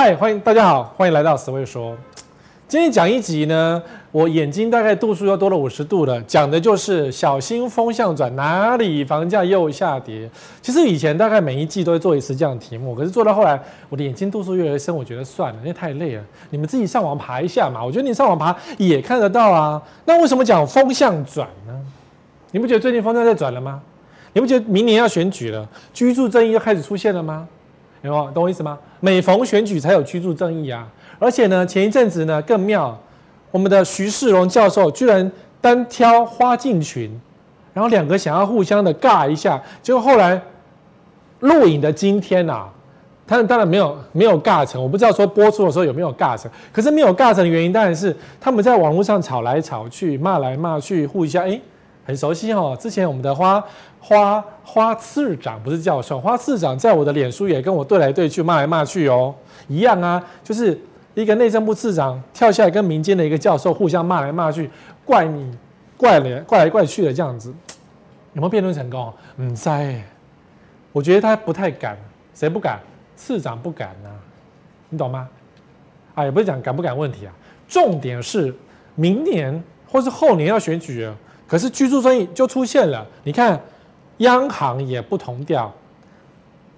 嗨，欢迎大家好，欢迎来到史威说。今天讲一集呢，我眼睛大概度数又多了五十度了，讲的就是小心风向转，哪里房价又下跌？其实以前大概每一季都会做一次这样的题目，可是做到后来，我的眼睛度数越来越深，我觉得算了，因为太累了。你们自己上网爬一下嘛，我觉得你上网爬也看得到啊。那为什么讲风向转呢？你不觉得最近风向在转了吗？你不觉得明年要选举了，居住正义又开始出现了吗？懂我意思吗？每逢选举才有居住正义啊！而且呢，前一阵子呢更妙，我们的徐世荣教授居然单挑花敬群，然后两个想要互相的尬一下，结果后来录影的今天呐、啊，他们当然没有没有尬成，我不知道说播出的时候有没有尬成，可是没有尬成的原因当然是他们在网络上吵来吵去，骂来骂去，互相哎。很熟悉哦，之前我们的花花花次长不是教授，花次长在我的脸书也跟我对来对去，骂来骂去哦，一样啊，就是一个内政部次长跳下来跟民间的一个教授互相骂来骂去，怪你怪来怪来怪去的这样子，有没有辩论成功？嗯，在，我觉得他不太敢，谁不敢？次长不敢啊，你懂吗？啊，也不是讲敢不敢问题啊，重点是明年或是后年要选举了。可是居住正义就出现了，你看，央行也不同调，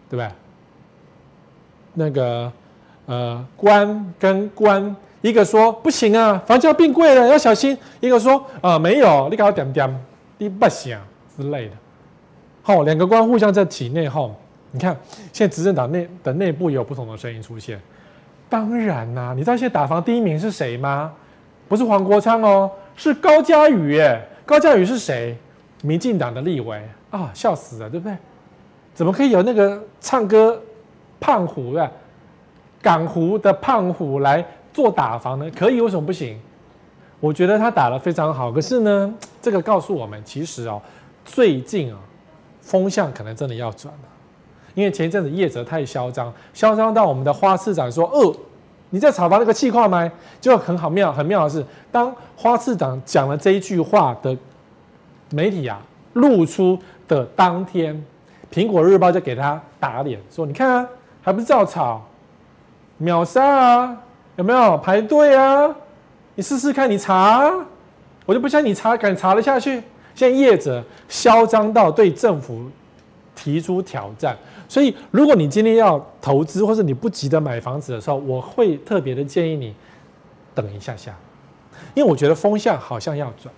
对不对？那个呃，官跟官，一个说不行啊，房价变贵了，要小心；一个说啊、呃，没有，你搞我点点，你不行之类的。好，两个官互相在体内讧。你看，现在执政党内的内部也有不同的声音出现。当然啦、你知道现在打房第一名是谁吗？不是黄国昌哦，是高嘉瑜耶。高嘉瑜是谁？民进党的立委啊，笑死了，对不对？怎么可以有那个唱歌胖虎的港湖的胖虎来做打防呢？可以，为什么不行？我觉得他打得非常好。可是呢，这个告诉我们，其实哦，最近啊，风向可能真的要转了。因为前一阵子业者太嚣张，嚣张到我们的花市长说：“哦。”你在炒房那个气话吗？就很好妙，很妙的是，当花市长讲了这一句话的媒体啊，露出的当天，苹果日报就给他打脸，说：“你看啊，还不是照炒，秒杀啊，有没有排队啊？你试试看，你查，我就不相信你查敢查得下去。现在业者嚣张到对政府。”提出挑战，所以如果你今天要投资，或者你不急着买房子的时候，我会特别的建议你等一下下，因为我觉得风向好像要转，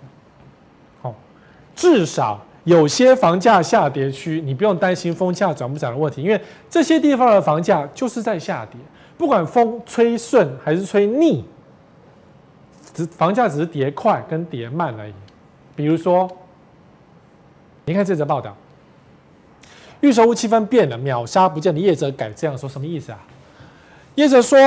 至少有些房价下跌区，你不用担心风价涨不涨的问题，因为这些地方的房价就是在下跌，不管风吹顺还是吹逆，只房价只是跌快跟跌慢而已。比如说，你看这则报道。预售屋气氛变了，秒杀不见的业者改这样说，什么意思啊？业者说，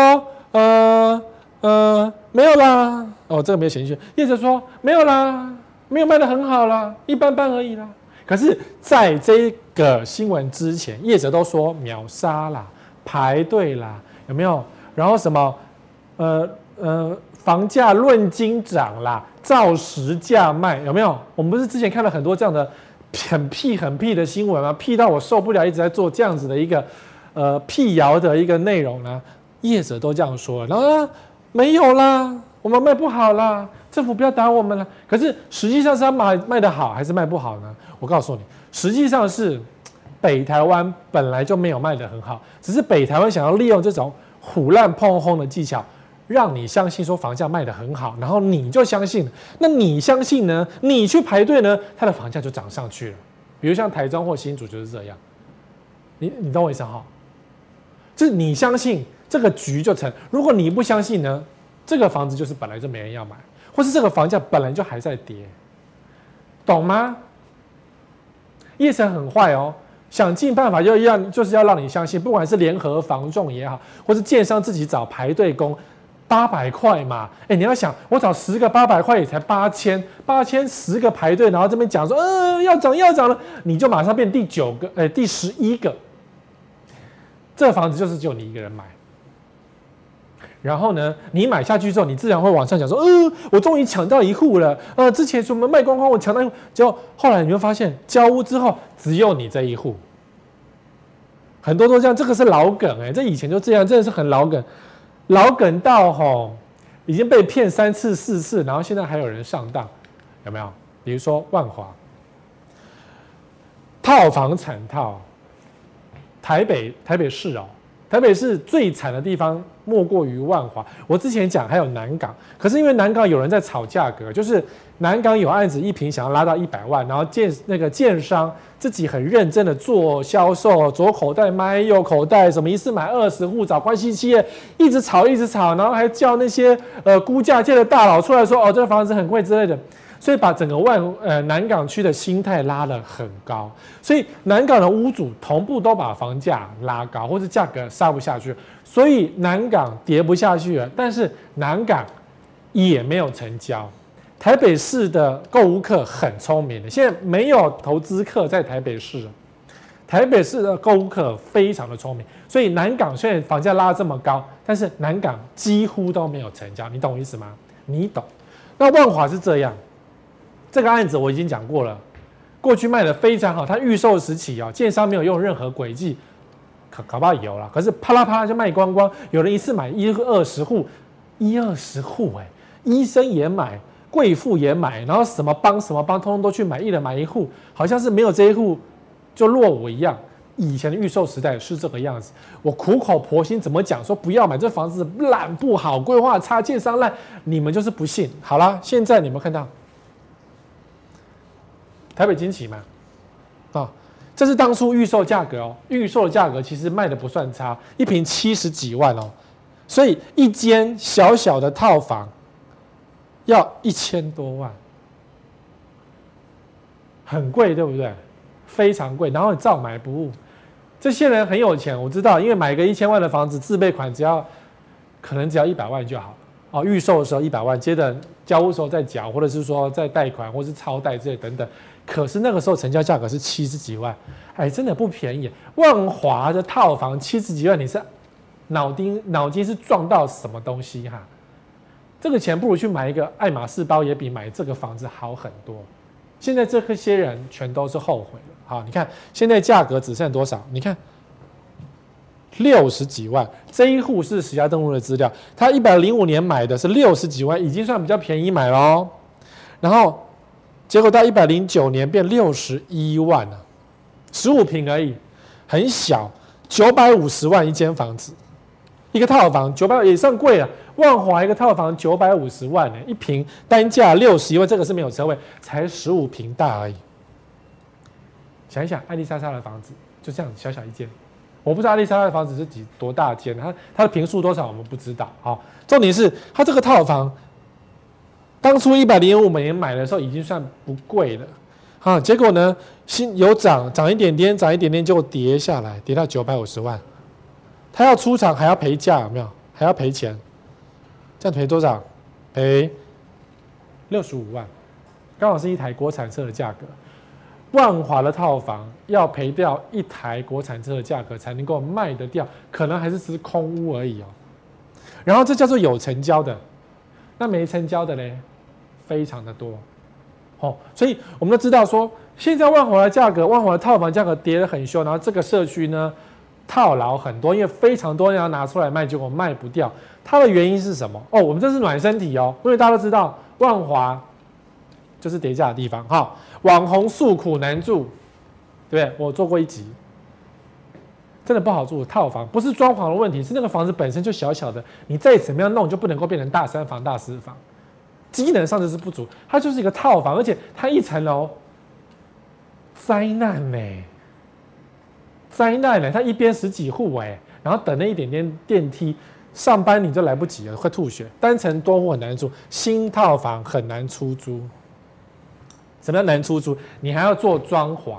呃呃，没有啦。哦，这个没有写进去。业者说没有啦，没有卖得很好啦，一般般而已啦。可是，在这个新闻之前，业者都说秒杀啦，排队啦，有没有？然后什么，呃呃，房价论斤涨啦，照实价卖，有没有？我们不是之前看了很多这样的。很屁很屁的新闻啊，屁到我受不了，一直在做这样子的一个呃辟谣的一个内容呢。业者都这样说，然后没有啦，我们卖不好啦，政府不要打我们了。可是实际上是他卖卖的好还是卖不好呢？我告诉你，实际上是北台湾本来就没有卖的很好，只是北台湾想要利用这种虎烂碰轰的技巧。让你相信说房价卖的很好，然后你就相信，那你相信呢？你去排队呢，它的房价就涨上去了。比如像台中或新竹就是这样，你你懂我意思哈？就是你相信这个局就成，如果你不相信呢，这个房子就是本来就没人要买，或是这个房价本来就还在跌，懂吗？业城很坏哦，想尽办法就要就是要让你相信，不管是联合房仲也好，或是建商自己找排队工。八百块嘛，哎、你要想，我找十个八百块也才八千，八千十个排队，然后这边讲说，嗯、要涨要涨了，你就马上变第九个，哎、第十一个，这房子就是只有你一个人买。然后呢，你买下去之后，你自然会往上讲说，呃，我终于抢到一户了，呃，之前什么卖光光，我抢到一户，结果后来你会发现，交屋之后只有你这一户。很多都这样，这个是老梗哎、欸，这以前就这样，真的是很老梗，老梗到吼已经被骗三次四次，然后现在还有人上当，有没有？比如说万华套房惨套，台北台北市哦。台北市最惨的地方莫过于万华。我之前讲还有南港，可是因为南港有人在炒价格，就是南港有案子一平想要拉到一百万，然后建那个建商自己很认真的做销售，左口袋买右口袋，什么一次买二十户，找关系企业，一直炒一直炒，然后还叫那些呃估价界的大佬出来说哦，这个房子很贵之类的。所以把整个万呃南港区的心态拉得很高，所以南港的屋主同步都把房价拉高，或者价格杀不下去，所以南港跌不下去了。但是南港也没有成交。台北市的购物客很聪明的，现在没有投资客在台北市。台北市的购物客非常的聪明，所以南港虽然房价拉这么高，但是南港几乎都没有成交。你懂我意思吗？你懂。那万华是这样。这个案子我已经讲过了，过去卖的非常好，它预售时期啊，建商没有用任何诡计，可搞不好有了，可是啪啦啪啦就卖光光。有人一次买一二十户，一二十户哎，医生也买，贵妇也买，然后什么帮什么帮，通通都去买，一人买一户，好像是没有这一户就落伍一样。以前的预售时代是这个样子，我苦口婆心怎么讲说不要买这房子烂不好，规划差，建商烂，你们就是不信。好了，现在你们看到。台北金奇嘛，啊，这是当初预售价格哦，预售的价格其实卖的不算差，一瓶七十几万哦，所以一间小小的套房要一千多万，很贵，对不对？非常贵，然后你照买不误。这些人很有钱，我知道，因为买个一千万的房子，自备款只要可能只要一百万就好。哦，预售的时候一百万，接着交屋时候再缴，或者是说再贷款，或是超贷这些等等。可是那个时候成交价格是七十几万，哎，真的不便宜。万华的套房七十几万，你是脑筋脑筋是撞到什么东西哈？这个钱不如去买一个爱马仕包，也比买这个房子好很多。现在这些人全都是后悔了。好，你看现在价格只剩多少？你看六十几万，这一户是石家登录的资料，他一百零五年买的是六十几万，已经算比较便宜买喽。然后。结果到一百零九年变六十一万了，十五平而已，很小，九百五十万一间房子，一个套房九百也算贵了。万华一个套房九百五十万呢，一平单价六十一万，这个是没有车位，才十五平大而已。想一想，爱莉莎莎的房子就这样小小一间，我不知道爱莉莎莎的房子是几多大间，它它的坪数多少我们不知道。好，重点是它这个套房。当初一百零五美元买的时候已经算不贵了，啊，结果呢，新有涨涨一点点，涨一点点，结果跌下来，跌到九百五十万，他要出厂还要赔价，有没有？还要赔钱，这样赔多少？赔六十五万，刚好是一台国产车的价格。万华的套房要赔掉一台国产车的价格才能够卖得掉，可能还是只是空屋而已哦。然后这叫做有成交的，那没成交的嘞？非常的多，哦，所以我们都知道说，现在万华的价格，万华的套房价格跌得很凶，然后这个社区呢套牢很多，因为非常多人要拿出来卖，结果卖不掉，它的原因是什么？哦，我们这是暖身题哦，因为大家都知道万华就是跌价的地方，哈、网红诉苦难住，对不对？我做过一集，真的不好住，套房不是装潢的问题，是那个房子本身就小小的，你再怎么样弄就不能够变成大三房、大四房。机能上就是不足，它就是一个套房，而且它一层楼，灾难呢、欸？灾难呢、它一边十几户哎，然后等了一点点电梯，上班你就来不及了，会吐血。单层多户很难住，新套房很难出租。什么叫难出租？你还要做装潢，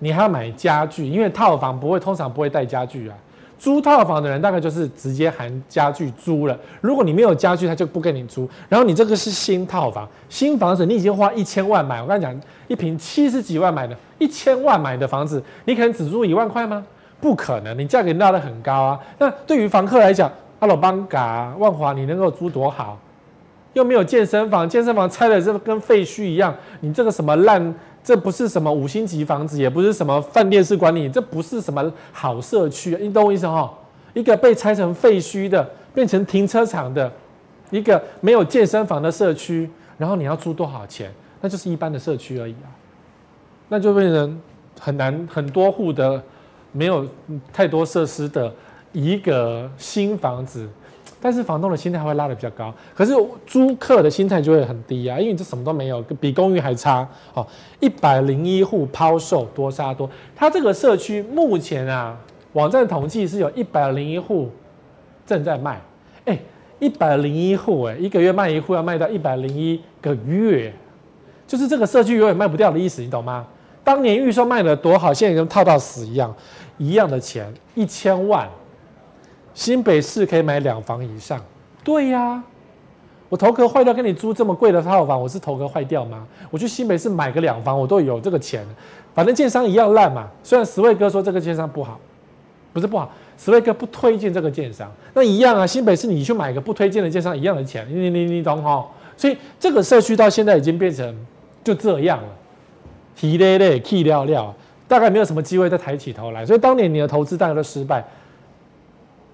你还要买家具，因为套房不会，通常不会带家具啊。租套房的人大概就是直接含家具租了。如果你没有家具，他就不跟你租。然后你这个是新套房，新房子你已经花一千万买。我跟你讲，一平七十几万买的，一千万买的房子，你可能只租一万块吗？不可能，你价格拉得很高啊。那对于房客来讲，阿罗邦嘎万华，你能够租多好？又没有健身房，健身房拆的这跟废墟一样。你这个什么烂这不是什么五星级房子，也不是什么饭店式管理，这不是什么好社区，你懂我意思哈？一个被拆成废墟的，变成停车场的，一个没有健身房的社区，然后你要租多少钱？那就是一般的社区而已啊，那就变成很难很多户的没有太多设施的一个新房子。但是房东的心态会拉得比较高，可是租客的心态就会很低啊，因为你这什么都没有，比公寓还差。哦，一百零一户抛售多杀多，它这个社区目前啊，网站统计是有一百零一户正在卖。哎，一百零一户，哎，一个月卖一户要卖到一百零一个月，就是这个社区永远卖不掉的意思，你懂吗？当年预售卖得多好，现在跟套到死一样，一样的钱，一千万。新北市可以买两房以上，对呀、我头壳坏掉，跟你租这么贵的套房，我是头壳坏掉吗？我去新北市买个两房，我都有这个钱，反正建商一样烂嘛。虽然十位哥说这个建商不好，不是不好，十位哥不推荐这个建商，那一样啊。新北市你去买个不推荐的建商，一样的钱，你你你懂哈？所以这个社区到现在已经变成就这样了，提累累，气料料，大概没有什么机会再抬起头来。所以当年你的投资大概都失败。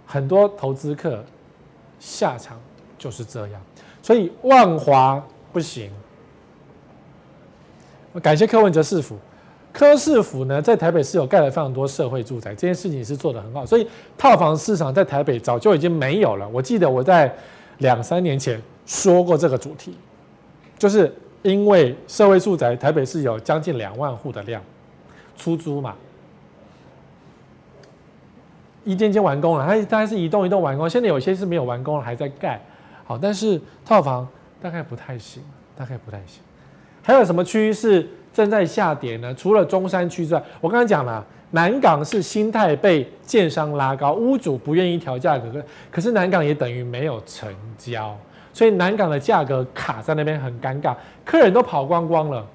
很多投资客下场就是这样，所以万华不行。感谢柯文哲市府，柯市府呢在台北市有盖了非常多社会住宅，这件事情是做得很好，所以套房市场在台北早就已经没有了。我记得我在两三年前说过这个主题，就是因为社会住宅台北市有将近两万户的量，出租嘛。一间间完工了，它大概是一栋一栋完工，现在有些是没有完工了，还在盖。好，但是套房大概不太行，大概不太行。还有什么区是正在下跌呢？除了中山区之外，我刚才讲了，南港是心态被建商拉高，屋主不愿意调价格，可是南港也等于没有成交，所以南港的价格卡在那边很尴尬，客人都跑光光了。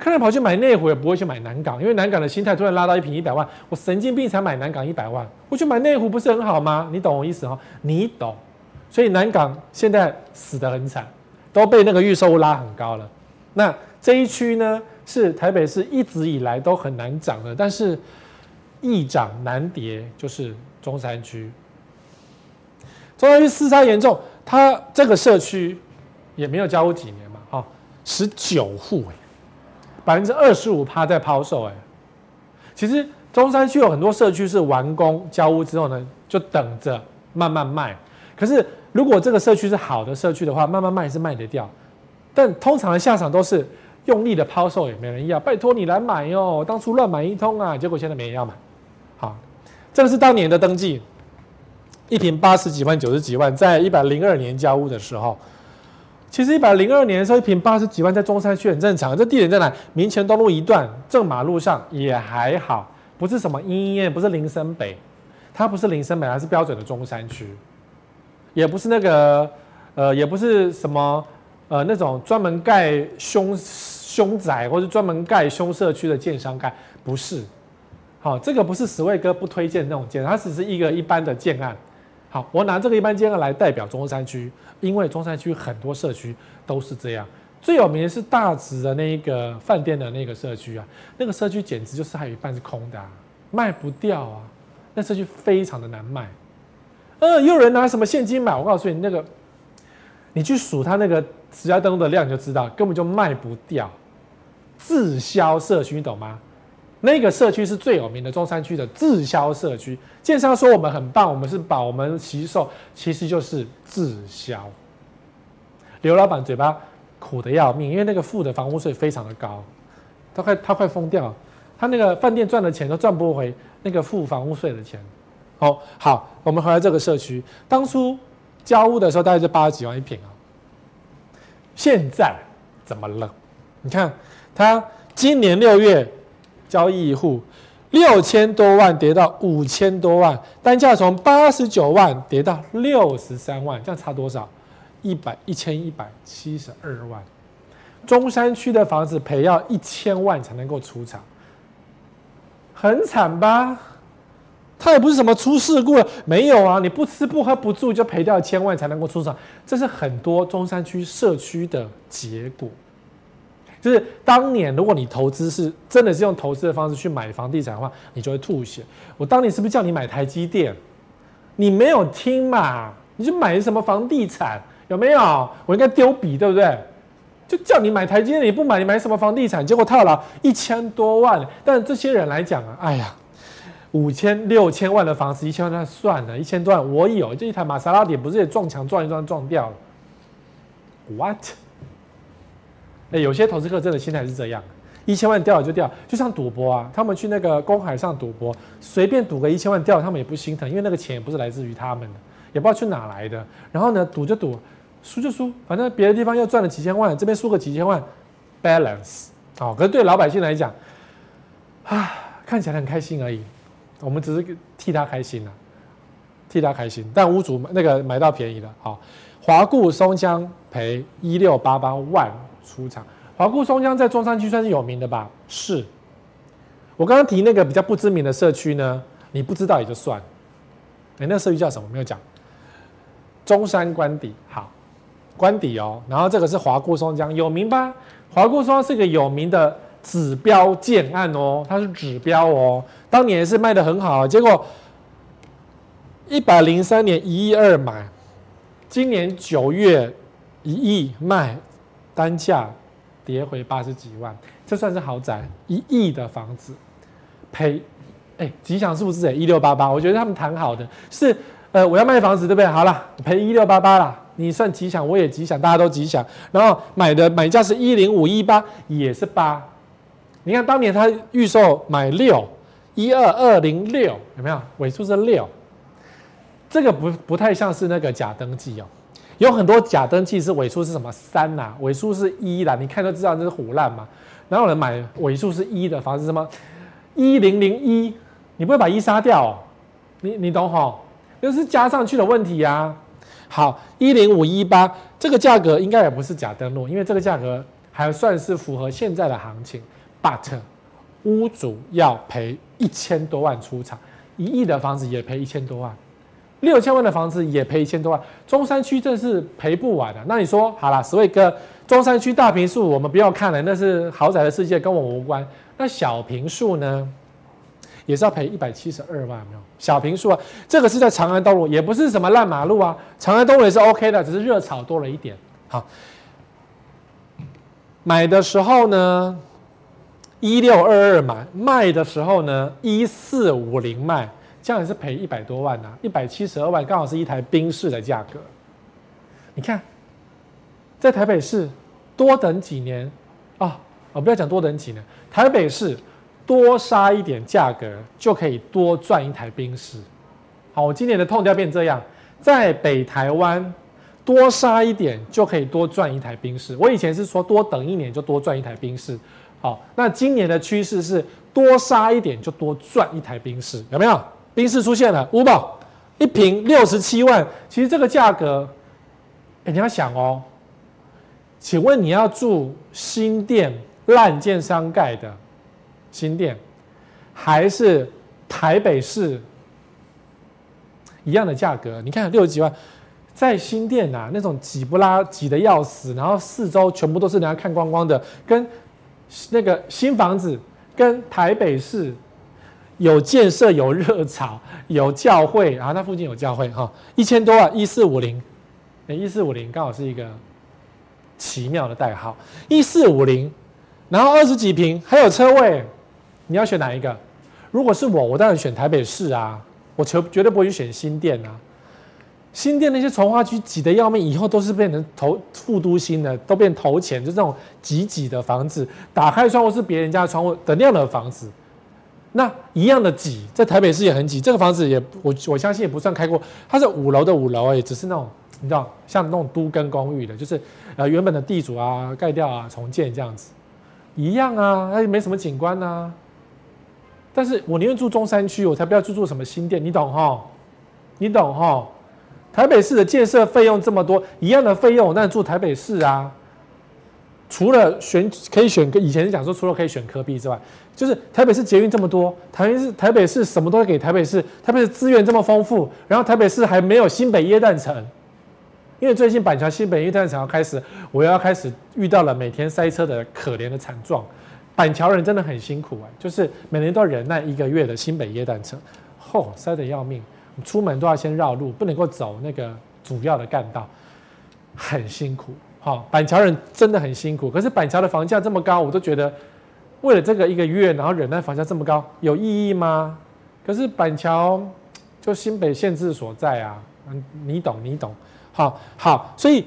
客人跑去买内湖也不会去买南港，因为南港的心态突然拉到一坪一百万，我神经病才买南港一百万，我去买内湖不是很好吗？你懂我意思哈？你懂，所以南港现在死得很惨，都被那个预售拉很高了。那这一区呢，是台北市一直以来都很难涨的，但是易涨难跌，就是中山区。中山区厮杀严重，它这个社区也没有交屋几年嘛，哈，十九户哎。百分之二十五趴在抛售，哎，其实中山区有很多社区是完工交屋之后呢，就等着慢慢卖。可是如果这个社区是好的社区的话，慢慢卖是卖得掉。但通常的下场都是用力的抛售，也没人要。拜托你来买哟，当初乱买一通啊，结果现在没人要买。好，这个是当年的登记，一平八十几万、九十几万，在一百零二年交屋的时候。其实一百零二年的时候，一平八十几万，在中山区很正常。这地点在哪？民权东路一段正马路上也还好，不是什么莺燕，不是林森北，它不是林森北，它是标准的中山区，也不是那个呃，也不是什么呃那种专门盖凶凶宅或者专门盖凶社区的建商盖，不是。好，这个不是十位哥不推荐那种建，它只是一个一般的建案。好，我拿这个一般建案来代表中山区，因为中山区很多社区都是这样。最有名的是大直的那一个饭店的那个社区啊，那个社区简直就是还有一半是空的啊，卖不掉啊，那社区非常的难卖。呃，又有人拿什么现金买？我告诉你，那个你去数他那个实价登录的量，你就知道根本就卖不掉，滞销社区，你懂吗？那个社区是最有名的中山区的滞销社区，建商说我们很棒，我们是保我们惜售，其实就是滞销。刘老板嘴巴苦得要命，因为那个付的房屋税非常的高，他快他快疯掉，他那个饭店赚的钱都赚不回那个付房屋税的钱。哦，好，我们回来这个社区，当初交屋的时候大概就八十几万一平啊，现在怎么了？你看他今年六月。交易户六千多万跌到五千多万，单价从八十九万跌到六十三万，这样差多少？一百一千一百七十二万。中山区的房子赔要一千万才能够出场，很惨吧？他也不是什么出事故了，没有啊，你不吃不喝不住就赔掉一千万才能够出场，这是很多中山区社区的结果。就是当年如果你投资是真的是用投资的方式去买房地产的话，你就会吐血。我当年是不是叫你买台积电？你没有听嘛？你就买什么房地产？有没有？我应该丢笔对不对？就叫你买台积电，你不买，你买什么房地产？结果套牢一千多万。但这些人来讲啊，哎呀，五千六千万的房子，一千万那算了，一千多万我有，这一台玛莎拉蒂不是也撞墙撞一撞撞掉了？What？哎，有些投资客真的心态是这样，一千万掉了就掉，就像赌博啊，他们去那个公海上赌博，随便赌个一千万掉了，他们也不心疼，因为那个钱也不是来自于他们的，也不知道去哪来的。然后呢，赌就赌，输就输，反正别的地方又赚了几千万，这边输个几千万，balance。好，可是对老百姓来讲，啊，看起来很开心而已，我们只是替他开心呐、啊，替他开心。但屋主那个买到便宜了，好，华固松江赔一六八八万。出场，华固松江在中山区算是有名的吧？是。我刚刚提那个比较不知名的社区呢，你不知道也就算。哎，那个社区叫什么？没有讲。中山官邸，好，官邸哦。然后这个是华固松江，有名吧？华固松江是一个有名的指标建案哦，它是指标哦，当年是卖得很好，结果一百零三年一亿二买，今年九月一亿卖。单价跌回八十几万，这算是豪宅，一亿的房子赔，哎，吉祥数字哎，一六八八，我觉得他们谈好的是，呃，我要卖房子，对不对？好了，赔一六八八了，你算吉祥，我也吉祥，大家都吉祥。然后买的买价是一零五一八，也是八。你看当年他预售买六一二二零六，有没有尾数是六？这个不不太像是那个假登记哦。有很多假登记是尾数是什么三呐、尾数是一啦，你看都知道这是胡烂嘛。然后有人买尾数是一的房子，什么一零零一，你不会把一杀掉、哦？你你懂吼？就是加上去的问题啊。好，一零五一八这个价格应该也不是假登录，因为这个价格还算是符合现在的行情。But 屋主要赔一千多万出场，一亿的房子也赔一千多万。六千万的房子也赔一千多万，中山区这是赔不完的。那你说好了，所谓哥，中山区大平数我们不要看了，那是豪宅的世界，跟我无关。那小平数呢，也是要赔一百七十二万，没有？小平数啊，这个是在长安东路，也不是什么烂马路啊，长安东路也是 OK 的，只是热炒多了一点。好，买的时候呢，一六二二买，卖的时候呢，一四五零卖。这样也是赔一百多万呐、啊，一百七十二万刚好是一台宾士的价格。你看，在台北市多等几年啊，我不要讲多等几年，台北市多杀一点价格就可以多赚一台宾士。好，我今年的痛调变这样，在北台湾多杀一点就可以多赚一台宾士。我以前是说多等一年就多赚一台宾士。好，那今年的趋势是多杀一点就多赚一台宾士，有没有？宾士出现了，五宝一瓶六十七万，其实这个价格，哎，你要想哦，请问你要住新店烂建商盖的新店，还是台北市一样的价格？你看六十几万，在新店啊，那种挤不拉挤的要死，然后四周全部都是人家看光光的，跟那个新房子跟台北市。有建设，有热炒，有教会，然后它附近有教会哈，一千多万，一四五零，一四五零刚好是一个奇妙的代号，一四五零，然后二十几平，还有车位，你要选哪一个？如果是我，我当然选台北市啊，我绝绝对不会去选新店啊，新店那些从化区挤得要命，以后都是变成投副都心的，都变投钱，就这种挤挤的房子，打开窗户是别人家的窗户的那样的房子。那一样的挤，在台北市也很挤。这个房子也，我我相信也不算开过，它是五楼的五楼，也只是那种你知道，像那种都更公寓的，就是呃原本的地主啊盖掉啊重建这样子，一样啊，它也没什么景观啊。但是我宁愿住中山区，我才不要去住什么新店，你懂哈？你懂哈？台北市的建设费用这么多，一样的费用，那住台北市啊。除了选可以选个以前是讲说除了可以选科比之外，就是台北市捷运这么多，台北市台北市什么都会给台北市，台北市资源这么丰富，然后台北市还没有新北耶诞城，因为最近板桥新北耶诞城要开始，我要开始遇到了每天塞车的可怜的惨状。板桥人真的很辛苦哎，就是每年都要忍耐一个月的新北耶诞城，吼、塞得要命，出门都要先绕路，不能够走那个主要的干道，很辛苦。好、板桥人真的很辛苦。可是板桥的房价这么高，我都觉得为了这个一个月，然后忍耐房价这么高，有意义吗？可是板桥就新北限制所在啊，嗯，你懂你懂。好好，所以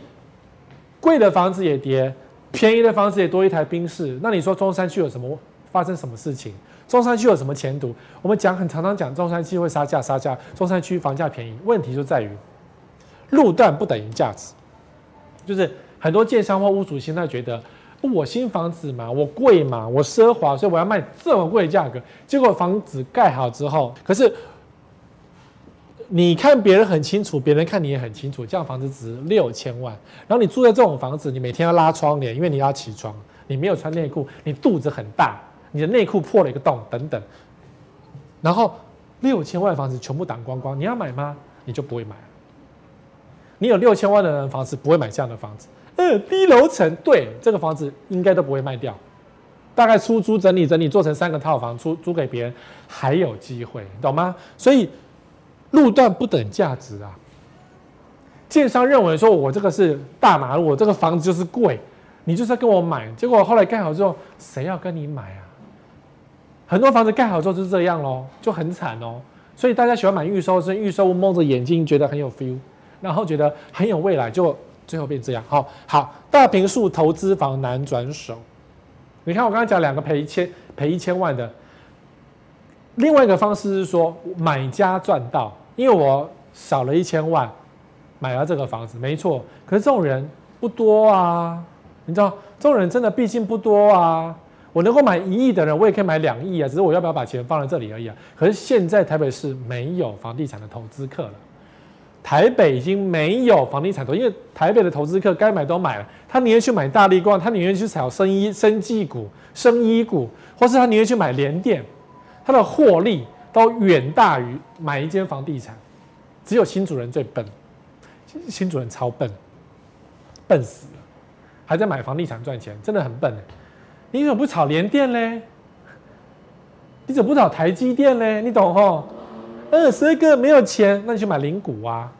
贵的房子也跌，便宜的房子也多一台宾士。那你说中山区有什么发生什么事情？中山区有什么前途？我们讲很常常讲中山区会杀价杀价，中山区房价便宜，问题就在于路段不等于价值。就是很多建商或屋主现在觉得我新房子嘛，我贵嘛，我奢华，所以我要卖这么贵的价格。结果房子盖好之后，可是。你看别人很清楚，别人看你也很清楚。这样房子值六千万，然后你住在这种房子，你每天要拉窗帘，因为你要起床，你没有穿内裤，你肚子很大，你的内裤破了一个洞等等。然后六千万的房子全部挡光光，你要买吗？你就不会买。你有六千万的人房子不会买这样的房子。嗯，低楼层，对，这个房子应该都不会卖掉，大概出租整理整理做成三个套房出租给别人还有机会，懂吗？所以。路段不等价值啊！建商认为说，我这个是大马路，我这个房子就是贵，你就是要跟我买。结果后来盖好之后，谁要跟你买啊？很多房子盖好之后就是这样咯，就很惨哦。所以大家喜欢买预售，是预售蒙着眼睛觉得很有 feel，然后觉得很有未来，就最后变这样。好，好，大平数投资房难转手。你看我刚刚讲两个赔一千赔一千万的，另外一个方式是说买家赚到。因为我少了一千万买了这个房子，没错。可是这种人不多啊，你知道，这种人真的毕竟不多啊。我能够买一亿的人，我也可以买两亿啊，只是我要不要把钱放在这里而已啊。可是现在台北市没有房地产的投资客了，台北已经没有房地产投，因为台北的投资客该买都买了，他宁愿去买大立光，他宁愿去炒生医、生技股、生医股，或是他宁愿去买联电，他的获利。都远大于买一间房地产，只有新主人最笨，新主人超笨，笨死了，还在买房地产赚钱，真的很笨。你怎么不炒联电嘞？你怎么不炒台积电嘞？你懂吼？二，十个没有钱，那你去买零股啊。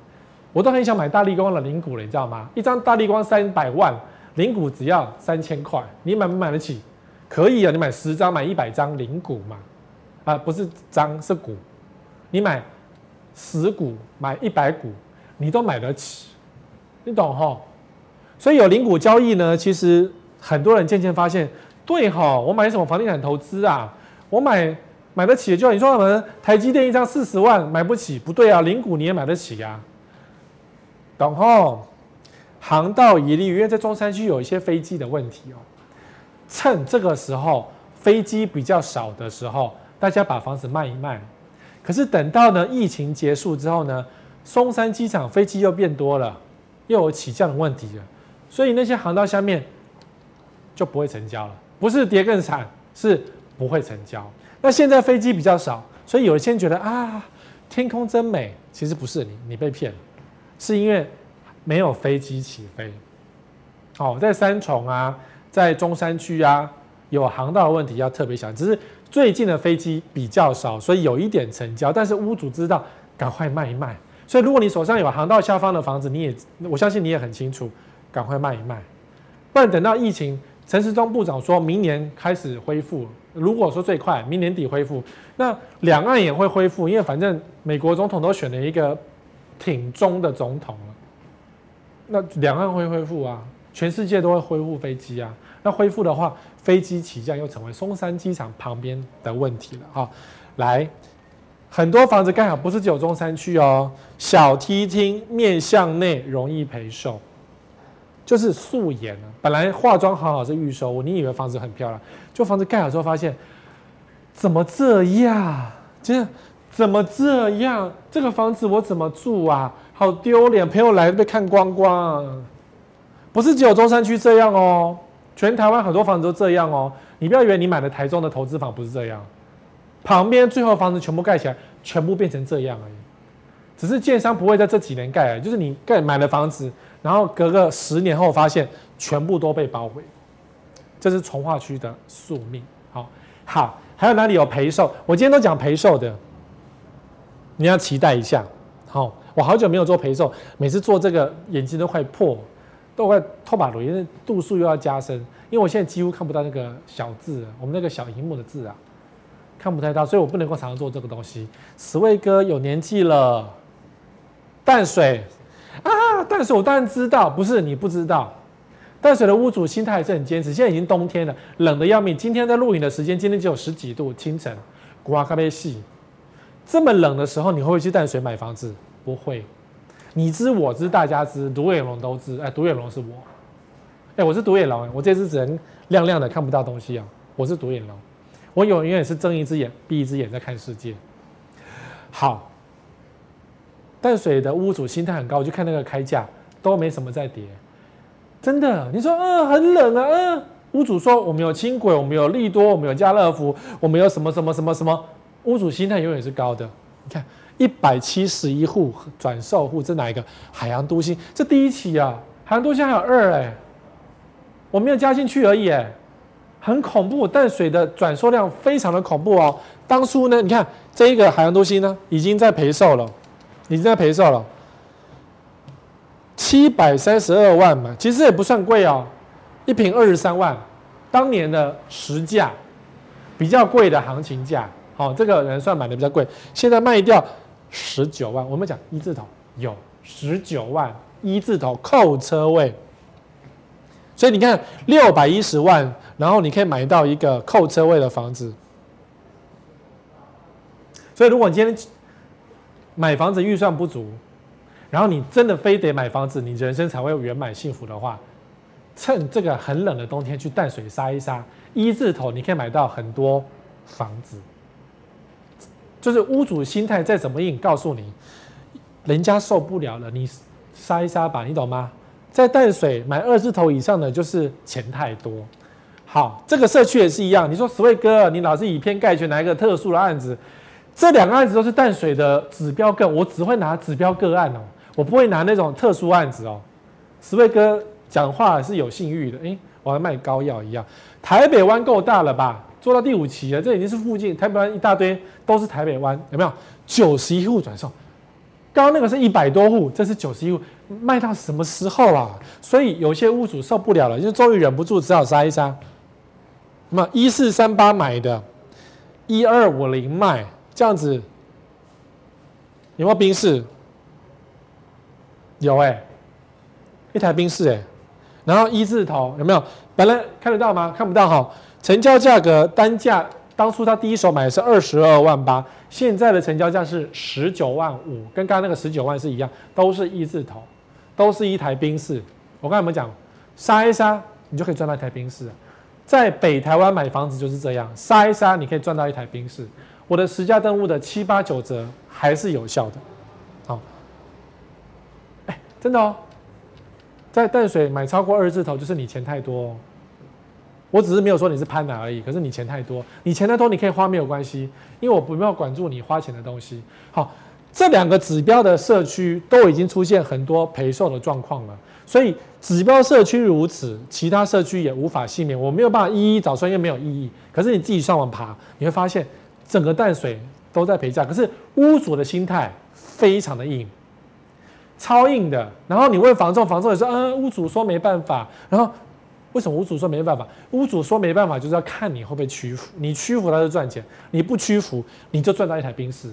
我都很想买大立光的零股了，你知道吗？一张大立光三百万，零股只要三千块，你买不买得起？可以啊，你买十张，买一百张零股嘛。啊，不是张是股，你买十股买一百股，你都买得起，你懂哈？所以有零股交易呢，其实很多人渐渐发现，对哈，我买什么房地产投资啊？我买买得起，就你说什么台积电一张四十万买不起，不对啊，零股你也买得起呀，懂哈？航道一例，因为在中山区有一些飞机的问题哦，趁这个时候飞机比较少的时候。大家把房子卖一卖，可是等到呢疫情结束之后呢，松山机场飞机又变多了，又有起降的问题了，所以那些航道下面就不会成交了，不是跌更惨，是不会成交。那现在飞机比较少，所以有一些人觉得啊，天空真美，其实不是你，你被骗了，是因为没有飞机起飞。哦，在三重啊，在中山区啊，有航道的问题要特别小，只是。最近的飞机比较少，所以有一点成交，但是屋主知道赶快卖一卖。所以如果你手上有航道下方的房子，你也我相信你也很清楚，赶快卖一卖。不然等到疫情，陈时中部长说明年开始恢复，如果说最快明年底恢复，那两岸也会恢复，因为反正美国总统都选了一个挺中的总统了，那两岸会恢复啊，全世界都会恢复飞机啊。那恢复的话。飞机起降又成为松山机场旁边的问题了哈。来，很多房子刚好不是只有中山区哦，小梯厅面向内容易赔售，就是素颜。本来化妆好好是预售，你以为房子很漂亮，就房子盖好之后发现怎么这样？这怎么这样？这个房子我怎么住啊？好丢脸！朋友来被看光光，不是只有中山区这样哦。全台湾很多房子都这样哦，你不要以为你买的台中的投资房不是这样，旁边最后房子全部盖起来，全部变成这样而已。只是建商不会在这几年盖，就是你盖买了房子，然后隔个十年后发现全部都被包围，这是重划区的宿命。好，好，还有哪里有陪售？我今天都讲陪售的，你要期待一下。好，我好久没有做陪售，每次做这个眼睛都快破，都快透把泪，因为度数又要加深，因为我现在几乎看不到那个小字，我们那个小萤幕的字啊，看不太到，所以我不能够常常做这个东西。十位哥有年纪了，淡水。淡水我当然知道，不是你不知道。淡水的屋主心态还是很坚持。现在已经冬天了，冷的要命。今天在录影的时间，今天只有十几度，清晨，刮咖啡细。这么冷的时候，你会不会去淡水买房子？不会。你知我知，大家知，独眼龙都知。哎，独眼龙是我。哎，我是独眼龙。我这只只能亮亮的，看不到东西啊。我是独眼龙。我永远是睁一只眼闭一只眼在看世界。好。淡水的屋主心态很高，我就看那个开价都没什么在跌，真的。你说，嗯、很冷啊，嗯、屋主说，我们有轻轨，我们有利多，我们有家乐福，我们有什么什么什么什么。屋主心态永远是高的。你看，一百七十一户转售户，这哪一个？海洋都心，这第一期啊，海洋都心还有二哎，我没有加进去而已哎，很恐怖。淡水的转售量非常的恐怖哦。当初呢，你看这一个海洋都心呢，已经在赔售了。已经在赔售了，七百三十二万嘛，其实也不算贵哦，一坪二十三万，当年的实价，比较贵的行情价，好，这个人算买的比较贵，现在卖掉十九万，我们讲一字头有十九万一字头扣车位，所以你看六百一十万，然后你可以买到一个扣车位的房子，所以如果你今天。买房子预算不足，然后你真的非得买房子，你人生才会圆满幸福的话，趁这个很冷的冬天去淡水杀一杀，一字头你可以买到很多房子。就是屋主心态再怎么硬，告诉你，人家受不了了，你杀一杀吧，你懂吗？在淡水买二字头以上的就是钱太多。好，这个社区也是一样，你说十位哥，你老是以偏概全，拿一个特殊的案子。这两个案子都是淡水的指标个，我只会拿指标个案哦，我不会拿那种特殊案子哦。十位哥讲话是有信誉的，诶，我还卖膏药一样。台北湾够大了吧？做到第五期了，这已经是附近台北湾一大堆都是台北湾，有没有？九十一户转售，刚刚那个是一百多户，这是九十一户，卖到什么时候啊？所以有些屋主受不了了，就终于忍不住，只好杀一杀。那么一四三八买的，一二五零卖。这样子有没有冰室？有哎、一台冰室哎，然后一字头有没有？本来看得到吗？看不到哈。成交价格单价，当初他第一手买的是二十二万八，现在的成交价是十九万五，跟刚刚那个十九万是一样，都是一字头，都是一台冰室。我刚才有讲，杀一杀你就可以赚到一台冰室。在北台湾买房子就是这样，杀一杀你可以赚到一台冰室。我的十价登录的七八九折还是有效的，好，哎，真的哦，在淡水买超过二字头就是你钱太多哦，我只是没有说你是潘娜而已，可是你钱太多，你钱太多你可以花没有关系，因为我不要管住你花钱的东西。好，这两个指标的社区都已经出现很多赔售的状况了，所以指标社区如此，其他社区也无法幸免。我没有办法一一找出来，因为没有意义。可是你自己上网爬，你会发现。整个淡水都在赔价，可是屋主的心态非常的硬，超硬的。然后你问房仲，房仲也说，嗯，屋主说没办法。然后为什么屋主说没办法？屋主说没办法，就是要看你会不会屈服。你屈服他就赚钱，你不屈服你就赚到一台冰室。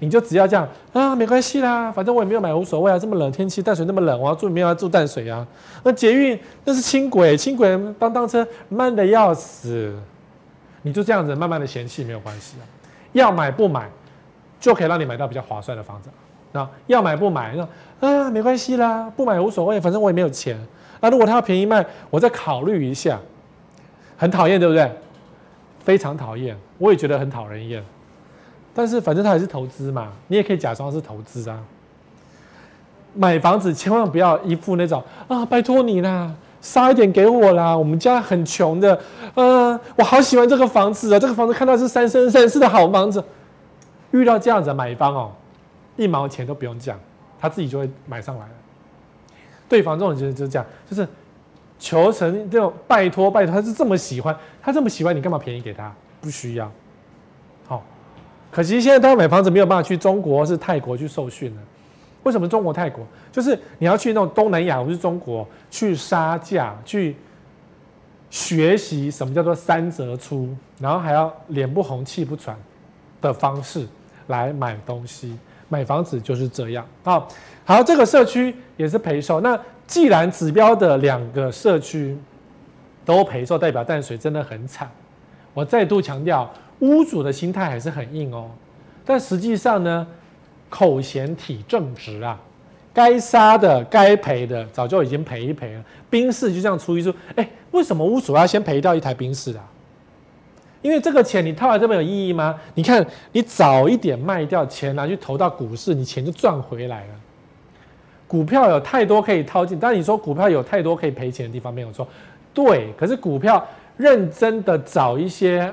你就只要这样啊，没关系啦，反正我也没有买，无所谓啊。这么冷天气，淡水那么冷，我要住没有要住淡水啊。那捷运那是轻轨，轻轨当当车慢的要死。你就这样子慢慢的嫌弃没有关系啊，要买不买，就可以让你买到比较划算的房子啊。要买不买，那啊没关系啦，不买无所谓，反正我也没有钱。那如果他要便宜卖，我再考虑一下。很讨厌，对不对？非常讨厌，我也觉得很讨人厌。但是反正他也是投资嘛，你也可以假装是投资啊。买房子千万不要一副那种啊，拜托你啦。杀一点给我啦！我们家很穷的，嗯、呃，我好喜欢这个房子啊！这个房子看到是三生三世的好房子。遇到这样子的买方哦，一毛钱都不用讲，他自己就会买上来了。对房仲就是就是这样，就是求成这种拜托拜托，他是这么喜欢，他这么喜欢你干嘛便宜给他？不需要。好，可惜现在他买房子没有办法去中国是泰国去受训了。为什么中国泰国？就是你要去那种东南亚或是中国去杀价去。学习什么叫做三折出，然后还要脸不红气不喘的方式来买东西，买房子就是这样啊。好，这个社区也是赔售。那既然指标的两个社区都赔售，代表淡水真的很惨。我再度强调，屋主的心态还是很硬哦。但实际上呢，口嫌体正直啊。该杀的、该赔的，早就已经赔一赔了。兵士就这样出一出，哎，为什么屋主要先赔掉一台兵士啊？因为这个钱你套来这边有意义吗？你看，你早一点卖掉，钱拿去投到股市，你钱就赚回来了。股票有太多可以套进，但你说股票有太多可以赔钱的地方没有错，对。可是股票认真的找一些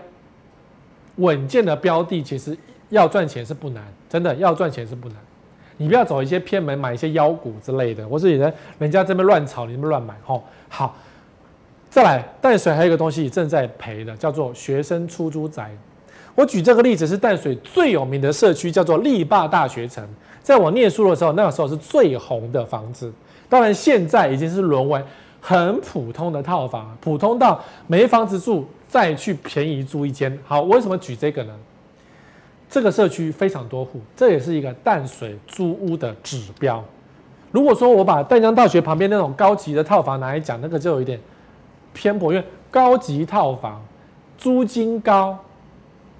稳健的标的，其实要赚钱是不难，真的要赚钱是不难。你不要走一些偏门，买一些妖股之类的，或是人人家这边乱炒，你们乱买吼。好，再来淡水还有一个东西正在赔的，叫做学生出租宅。我举这个例子是淡水最有名的社区，叫做力霸大学城。在我念书的时候，那个时候是最红的房子。当然现在已经是沦为很普通的套房，普通到没房子住再去便宜租一间。好，我为什么举这个呢？这个社区非常多户，这也是一个淡水租屋的指标。如果说我把淡江大学旁边那种高级的套房拿来讲，那个就有一点偏颇，因为高级套房租金高，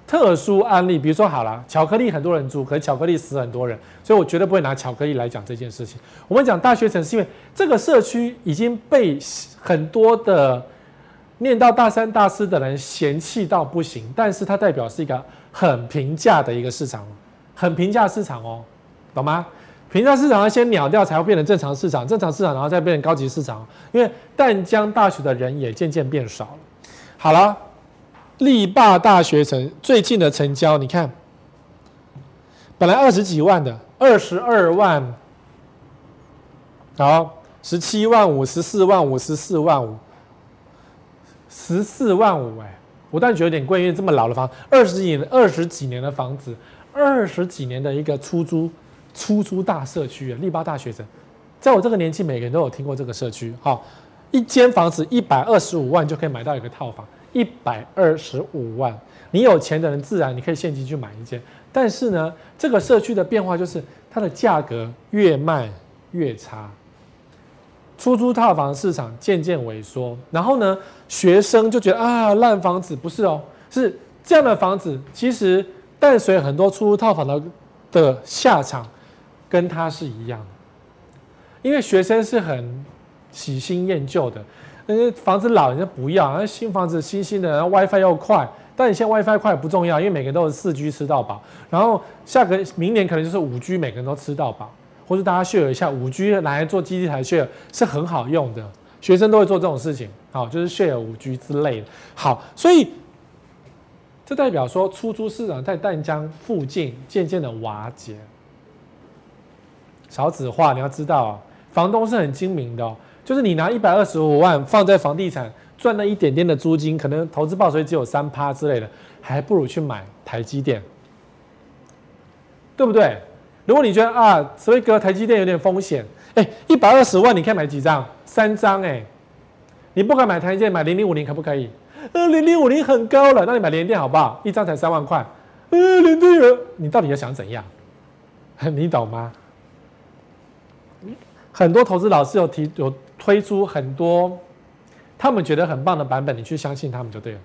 特殊案例，比如说好了，巧克力很多人住，可是巧克力死很多人，所以我绝对不会拿巧克力来讲这件事情。我们讲大学城是因为这个社区已经被很多的念到大三、大四的人嫌弃到不行，但是它代表是一个。很平价的一个市场，很平价市场哦，懂吗？平价市场要先秒掉，才会变成正常市场，正常市场然后再变成高级市场。因为淡江大学的人也渐渐变少了。好了，力霸大学城最近的成交，你看，本来二十几万的，二十二万，好，十七万五，十四万五，十四万五，十四万五，哎。我当然觉得有点贵，因为这么老的房，二十几年、二十几年的房子，二十几年的一个出租出租大社区啊，力霸大学城，在我这个年纪，每个人都有听过这个社区。好，一间房子一百二十五万就可以买到一个套房，一百二十五万，你有钱的人自然你可以现金去买一间。但是呢，这个社区的变化就是它的价格越卖越差。出租套房市场渐渐萎缩，然后呢，学生就觉得啊，烂房子不是哦，是这样的房子。其实伴随很多出租套房的的下场跟它是一样的，因为学生是很喜新厌旧的，那些房子老人家不要，那新房子新新的，然后 WiFi 又快，但你现在 WiFi 快不重要，因为每个人都是四 G 吃到饱，然后下个明年可能就是五 G，每个人都吃到饱。或是大家 share 一下五 G 来做基地台 share 是很好用的，学生都会做这种事情，好，就是 share 五 G 之类的。好，所以这代表说出租市场在淡江附近渐渐的瓦解。少子化，你要知道啊，房东是很精明的，就是你拿一百二十五万放在房地产赚了一点点的租金，可能投资报酬只有三趴之类的，还不如去买台积电，对不对？如果你觉得啊，所以哥台积电有点风险，哎，一百二十万你可以买几张？三张哎，你不敢买台积电，买零零五零可不可以？呃，零零五零很高了，那你买联电好不好？一张才三万块，呃，联电，你到底要想怎样？你懂吗？很多投资老师有提有推出很多他们觉得很棒的版本，你去相信他们就对了，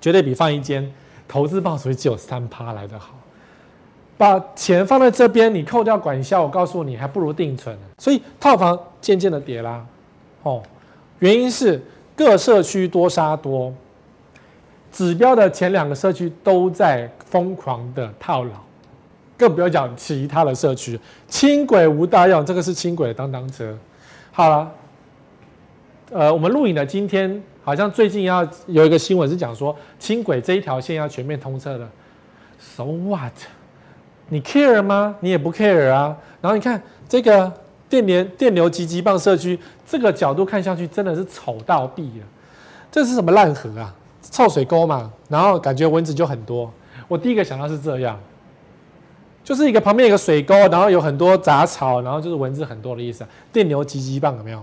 绝对比放一间投资报酬只有三趴来的好。把钱放在这边，你扣掉管销，我告诉你，还不如定存。所以套房渐渐的跌啦，哦，原因是各社区多杀多，指标的前两个社区都在疯狂的套牢，更不要讲其他的社区，轻轨无大用，这个是轻轨的当当车。好了，呃，我们录影的今天，好像最近要有一个新闻是讲说，轻轨这一条线要全面通车了，So what？你 care 吗？你也不 care 啊。然后你看这个电联电流急急棒社区，这个角度看上去真的是丑到毙了。这是什么烂河啊？臭水沟嘛，然后感觉蚊子就很多。我第一个想到是这样，就是一个旁边一个水沟，然后有很多杂草，然后就是蚊子很多的意思。电流急急棒有没有？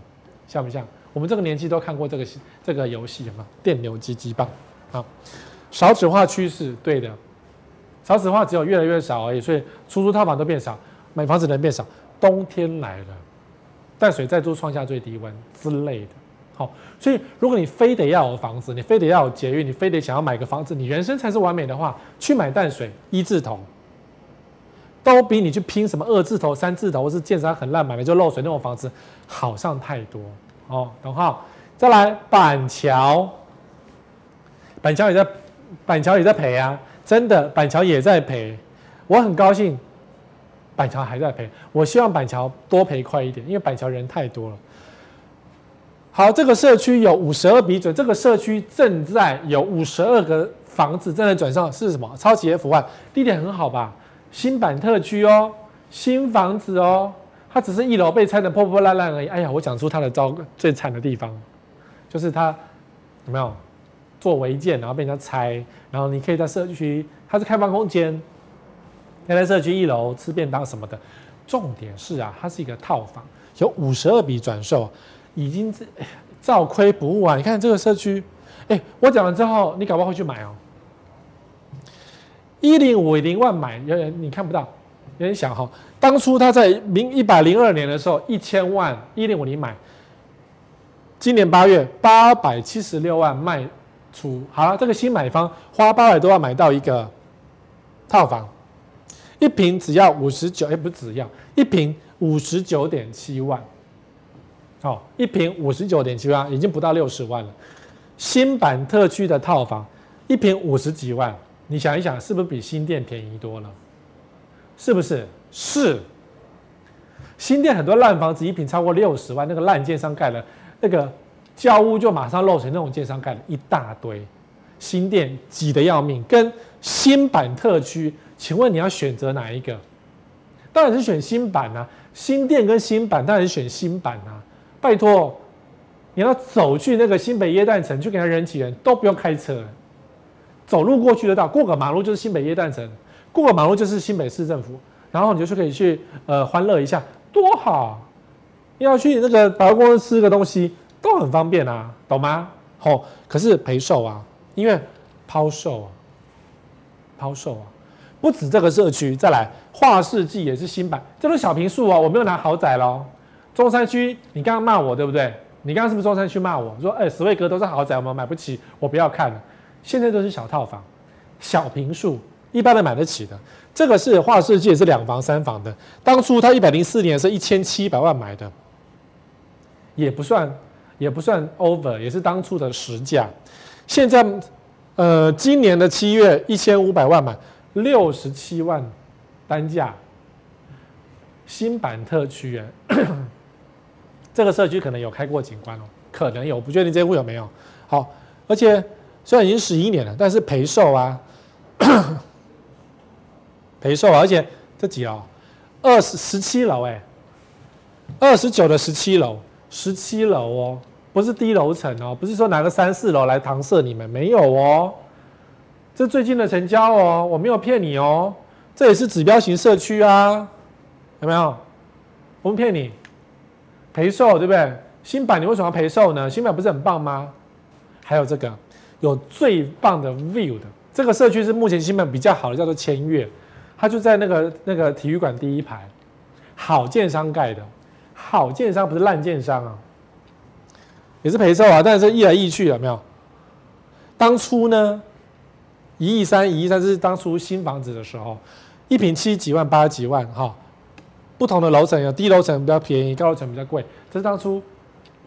像不像？我们这个年纪都看过这个这个游戏有没有？电流急急棒啊，少子化趋势，对的，少子化只有越来越少而已，所以出租套房都变少，买房子人变少。冬天来了，淡水再度创下最低温之类的。好，所以如果你非得要有房子，你非得要有捷运，你非得想要买个房子，你人生才是完美的话，去买淡水一字头，都比你去拼什么二字头、三字头，或是建商很烂买了就漏水那种房子好上太多。哦，等号，再来板桥，板桥也在，板桥也在赔啊，真的，板桥也在赔，我很高兴，板桥还在赔，我希望板桥多赔快一点，因为板桥人太多了。好，这个社区有五十二笔准，这个社区正在有五十二个房子正在转上，是什么？超级 F one，地点很好吧？新板特区哦，新房子哦，它只是一楼被拆得破破烂烂而已。哎呀，我讲出它的糟最惨的地方，就是它有没有做违建，然后被人家拆，然后你可以在社区，它是开放空间，可以在社区一楼吃便当什么的。重点是啊，它是一个套房，有五十二笔转售。已经照亏不误啊！你看这个社区，哎，我讲完之后，你搞不好会去买哦。一零五零万买，有人你看不到，有人想哈，当初他在零一百零二年的时候，一千万一零五零买，今年八月八百七十六万卖出，好了，这个新买方花八百多万买到一个套房，一平只要五十九，哎，不只要一平五十九点七万。哦，一平五十九点七万，已经不到六十万了。新版特区的套房，一平五十几万，你想一想，是不是比新店便宜多了？是不是？是。新店很多烂房子，一平超过六十万，那个烂建商盖了，那个教屋就马上漏水，那种建商盖了一大堆。新店挤得要命，跟新板特区，请问你要选择哪一个？当然是选新板啊。新店跟新板，当然是选新板啊。拜托，你要走去那个新北耶诞城去给他人挤人，都不用开车，走路过去得到，过个马路就是新北耶诞城，过个马路就是新北市政府，然后你就可以去呃欢乐一下，多好！要去那个百货公司吃个东西都很方便啊，懂吗？好、哦，可是赔售啊，因为抛售啊，抛售啊，不止这个社区，再来画世纪也是新版，这都小平数哦，我没有拿豪宅喽。中山区，你刚刚骂我对不对？你刚刚是不是中山区骂我说，哎，十位格都是豪宅，我们买不起，我不要看了。现在都是小套房，小平数，一般人买得起的。这个是画世界，是两房三房的。当初他一百零四年是一千七百万买的，也不算也不算 over，也是当初的实价。现在，呃，今年的七月一千五百万买，六十七万单价，新版特区园。这个社区可能有开过景观哦，可能有，不确定这户有没有。好，而且虽然已经十一年了，但是陪售啊，陪售啊，而且这几楼，二十十七楼哎，二十九的十七楼，十七楼哦，不是低楼层哦，不是说拿个三四楼来搪塞你们，没有哦，这最近的成交哦，我没有骗你哦，这也是指标型社区啊，有没有？我们骗你。赔售对不对？新版你为什么要赔售呢？新版不是很棒吗？还有这个有最棒的 view 的这个社区是目前新版比较好的，叫做千悦，它就在那个那个体育馆第一排，好建商盖的，好建商不是烂建商啊，也是赔售啊，但是溢来溢去有没有？当初呢，一亿三，一亿三是当初新房子的时候，一平七几万八几万哈。不同的楼层有低楼层比较便宜，高楼层比较贵。这是当初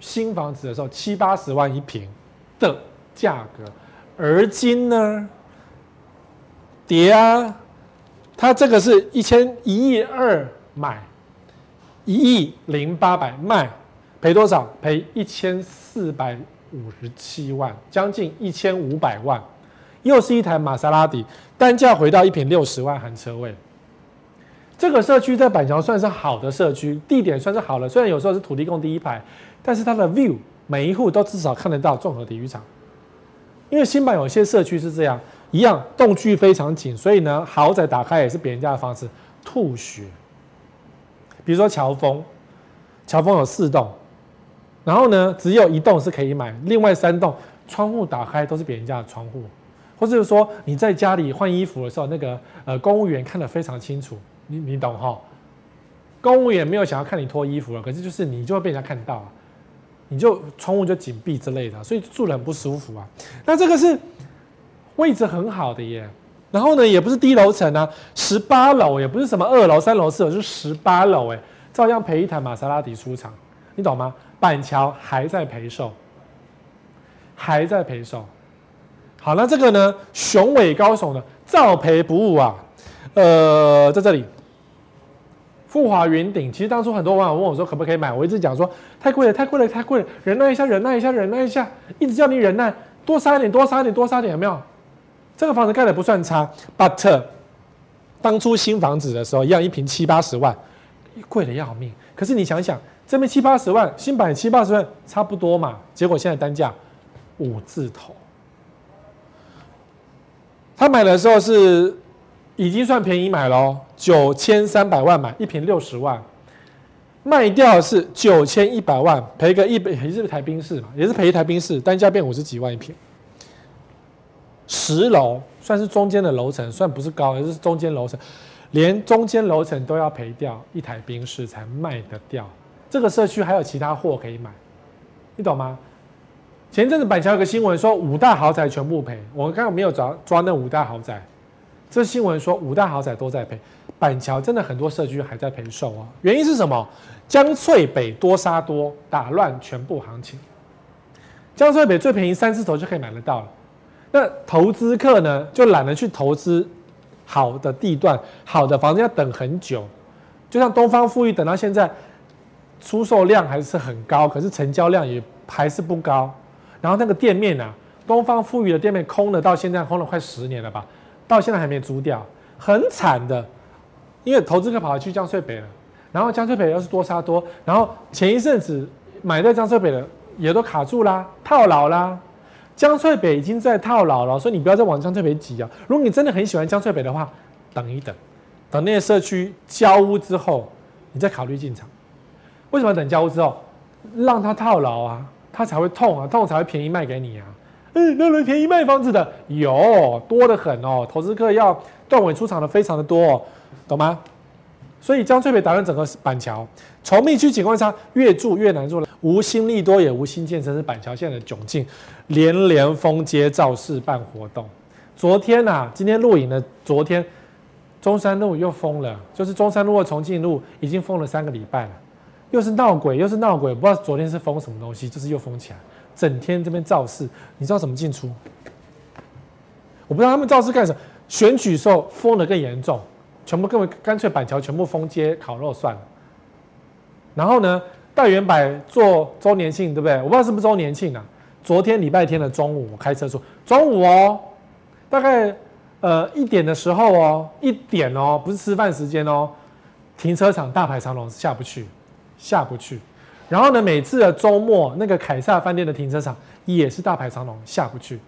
新房子的时候七八十万一平的价格，而今呢，跌啊，它这个是一千一亿二买，一亿零八百卖，赔多少？赔一千四百五十七万，将近一千五百万。又是一台玛莎拉蒂，单价回到一坪六十万含车位。这个社区在板桥算是好的社区，地点算是好的，虽然有时候是土地公第一排，但是它的 view 每一户都至少看得到综合体育场。因为新板有些社区是这样，一样栋距非常紧，所以呢豪宅打开也是别人家的房子，吐血。比如说乔峰，乔峰有四栋，然后呢只有一栋是可以买，另外三栋窗户打开都是别人家的窗户，或者是说你在家里换衣服的时候，那个呃公务员看得非常清楚。你你懂哈？公务员没有想要看你脱衣服了，可是就是你就会被人家看到，你就窗户就紧闭之类的，所以住得很不舒服啊。那这个是位置很好的耶，然后呢也不是低楼层啊，十八楼也不是什么二楼、三楼、四楼，就是十八楼哎，照样赔一台玛莎拉蒂出厂，你懂吗？板桥还在赔售，还在赔售。好，那这个呢，雄伟高耸的照赔不误啊，呃，在这里。富华云顶，其实当初很多网友问我说可不可以买，我一直讲说太贵了，太贵了，太贵了，忍耐一下，忍耐一下，忍耐一下，一直叫你忍耐，多杀一点，多杀一点，多杀一点，有没有？这个房子盖的不算差，but 当初新房子的时候一样，一平七八十万，贵的要命。可是你想想，这边七八十万，新版七八十万，差不多嘛。结果现在单价五字头，他买的时候是。已经算便宜买了，九千三百万买一平六十万，卖掉是九千一百万，赔个一百也是台宾士嘛，也是赔一台宾士，单价变五十几万一平。十楼算是中间的楼层，算不是高，也是中间楼层，连中间楼层都要赔掉一台冰室才卖得掉。这个社区还有其他货可以买，你懂吗？前阵子板桥有个新闻说五大豪宅全部赔，我刚刚没有抓抓那五大豪宅。这新闻说五大豪宅都在赔，板桥真的很多社区还在赔售啊。原因是什么？江翠北多杀多，打乱全部行情。江翠北最便宜三字头就可以买得到了，那投资客呢就懒得去投资好的地段、好的房子，要等很久。就像东方富裕，等到现在出售量还是很高，可是成交量也还是不高。然后那个店面啊，东方富裕的店面空了，到现在空了快十年了吧。到现在还没租掉，很惨的，因为投资客跑去江翠北了，然后江翠北又是多杀多，然后前一阵子买在江翠北的也都卡住啦，套牢啦。江翠北已经在套牢了，所以你不要再往江翠北挤啊。如果你真的很喜欢江翠北的话，等一等，等那些社区交屋之后，你再考虑进场。为什么等交屋之后，让他套牢啊，他才会痛啊，痛才会便宜卖给你啊。嗯，那人便宜卖房子的有多得很哦，投资客要断尾出场的非常的多哦，懂吗？所以江翠北打乱整个板桥，稠密区景观差，越住越难住了。无心利多也无心建设，是板桥现在的窘境，连连封街造势办活动。昨天呐、啊，今天录影的，昨天中山路又封了，就是中山路和重庆路已经封了三个礼拜了，又是闹鬼，又是闹鬼，不知道昨天是封什么东西，就是又封起来。整天这边造势，你知道怎么进出？我不知道他们造势干什么。选举时候封的更严重，全部更为干脆板桥全部封街烤肉算了。然后呢，大远百做周年庆，对不对？我不知道是不是周年庆啊。昨天礼拜天的中午，我开车出中午哦，大概呃一点的时候哦，一点哦，不是吃饭时间哦，停车场大排长龙，下不去，下不去。然后呢，每次的周末，那个凯撒饭店的停车场也是大排长龙，下不去。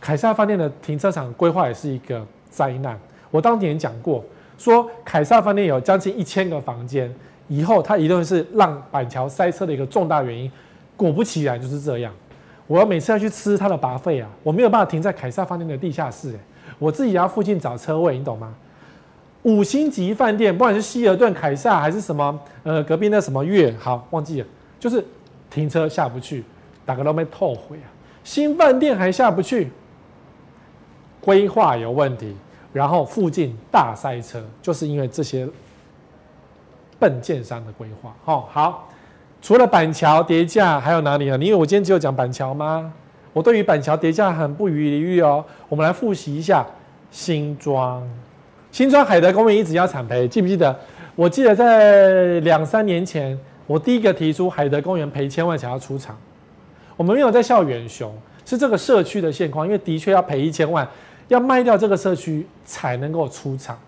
凯撒饭店的停车场规划也是一个灾难。我当年讲过，说凯撒饭店有将近一千个房间，以后它一定是让板桥塞车的一个重大原因。果不其然就是这样。我要每次要去吃它的 buffet 啊，我没有办法停在凯撒饭店的地下室，我自己要附近找车位，你懂吗？五星级饭店，不管是希尔顿、凯撒还是什么，呃，隔壁那什么悦，好忘记了，就是停车下不去，打个都没后悔啊。新饭店还下不去，规划有问题，然后附近大塞车，就是因为这些笨建商的规划。哦，好，除了板桥跌价，还有哪里啊？因为我今天只有讲板桥吗？我对于板桥跌价很不遗余力哦。我们来复习一下新庄。新庄海德公园一直要产赔，记不记得？我记得在两三年前，我第一个提出海德公园赔千万想要出场。我们没有在笑远雄，是这个社区的现况，因为的确要赔一千万，要卖掉这个社区才能够出场，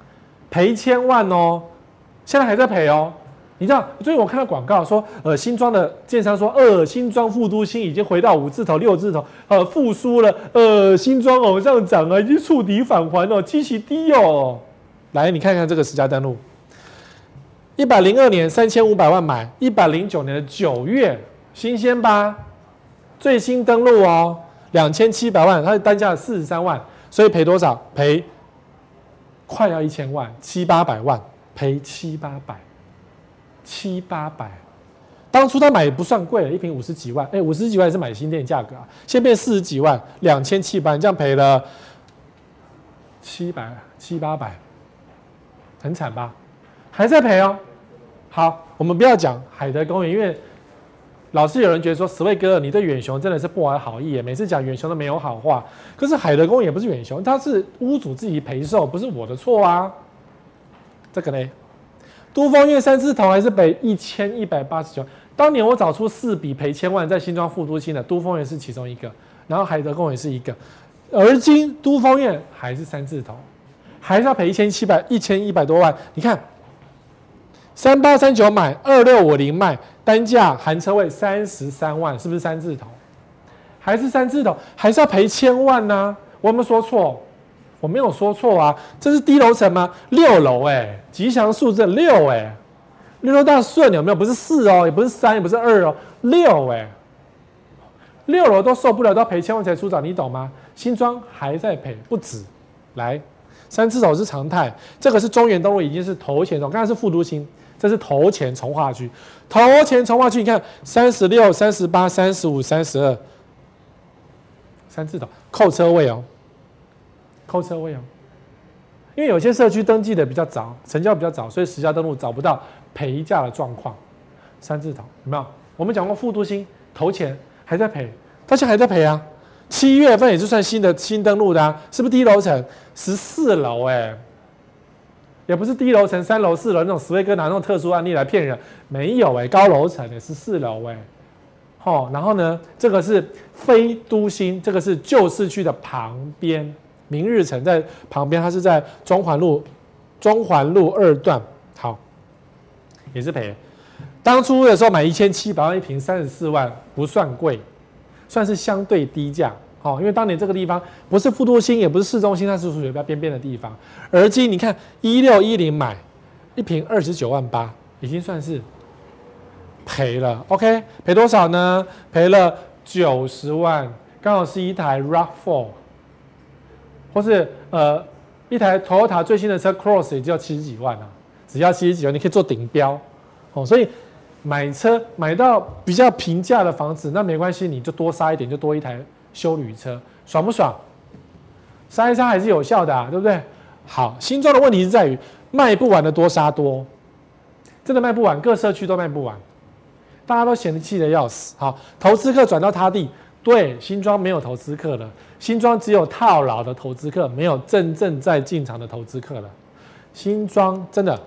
赔千万哦，现在还在赔哦。你知道，最近我看到广告说，呃，新庄的建商说，呃，新庄副都新已经回到五字头、六字头，呃，复苏了，呃，新庄往上涨啊，已经触底返还哦，基期低哦。来，你看看这个实价登录，一百零二年三千五百万买，一百零九年的九月，新鲜吧？最新登录哦，两千七百万，它的单价四十三万，所以赔多少？赔快要一千万，七八百万，赔七八百。七八百，当初他买也不算贵了，一瓶五十几万，哎，五十几万也是买新店价格啊，现在变四十几万，两千七百万，这样赔了七百七八百，很惨吧？还在赔哦。好，我们不要讲海德公园，因为老是有人觉得说，十位哥，你对远雄真的是不怀好意，每次讲远雄都没有好话。可是海德公也不是远雄，他是屋主自己赔售，不是我的错啊。这个呢？都丰苑三字头还是赔一千一百八十九。当年我找出四笔赔千万在新庄副都心的，都丰苑是其中一个，然后海德公园是一个。而今都丰苑还是三字头，还是要赔一千七百一千一百多万。你看，三八三九买，二六五零卖，单价含车位三十三万，是不是三字头？还是三字头？还是要赔千万呢、我有没有说错？我没有说错啊，这是低楼层吗？六楼哎，吉祥数字六哎，六楼大顺有没有？不是四哦，也不是三，也不是二哦，六哎，六楼都受不了，都要赔千万才出场，你懂吗？新庄还在赔，不止。来，三字头是常态，这个是中原东路，已经是头前头，刚才是副都心，这是头前重划区，头前重划区，你看三十六、三十八、三十五、三十二，三字头扣车位哦。扣车位哦，因为有些社区登记的比较早，成交比较早，所以实价登录找不到赔价的状况。三字头有没有？我们讲过副都心头前还在赔，到现在还在赔啊。七月份也是算新的新登录的啊，是不是低楼层？十四楼哎，也不是低楼层，三楼四楼那种史威哥拿那种特殊案例来骗人，没有哎，高楼层的是四楼哎。好，然后呢，这个是非都心，这个是旧市区的旁边。明日城在旁边，它是在中环路，中环路二段，好，也是赔。当初的时候买一千七百万一平，三十四万不算贵，算是相对低价。哦，因为当年这个地方不是副都心，也不是市中心，它是属于比较边边的地方。而今你看一六一零买一坪二十九万八，已经算是赔了。OK，赔多少呢？赔了九十万，刚好是一台 RAV4。或是呃，一台 Toyota 最新的车 Cross 也就要七十几万啊，只要七十几万，你可以做顶标哦。所以买车买到比较平价的房子，那没关系，你就多杀一点，就多一台修旅车，爽不爽？杀一杀还是有效的啊，对不对？好，新庄的问题是在于卖不完的多杀多，真的卖不完，各社区都卖不完，大家都嫌弃的要死。好，投资客转到他地。对，新庄没有投资客了，新庄只有套牢的投资客，没有真正在进场的投资客了。新庄真的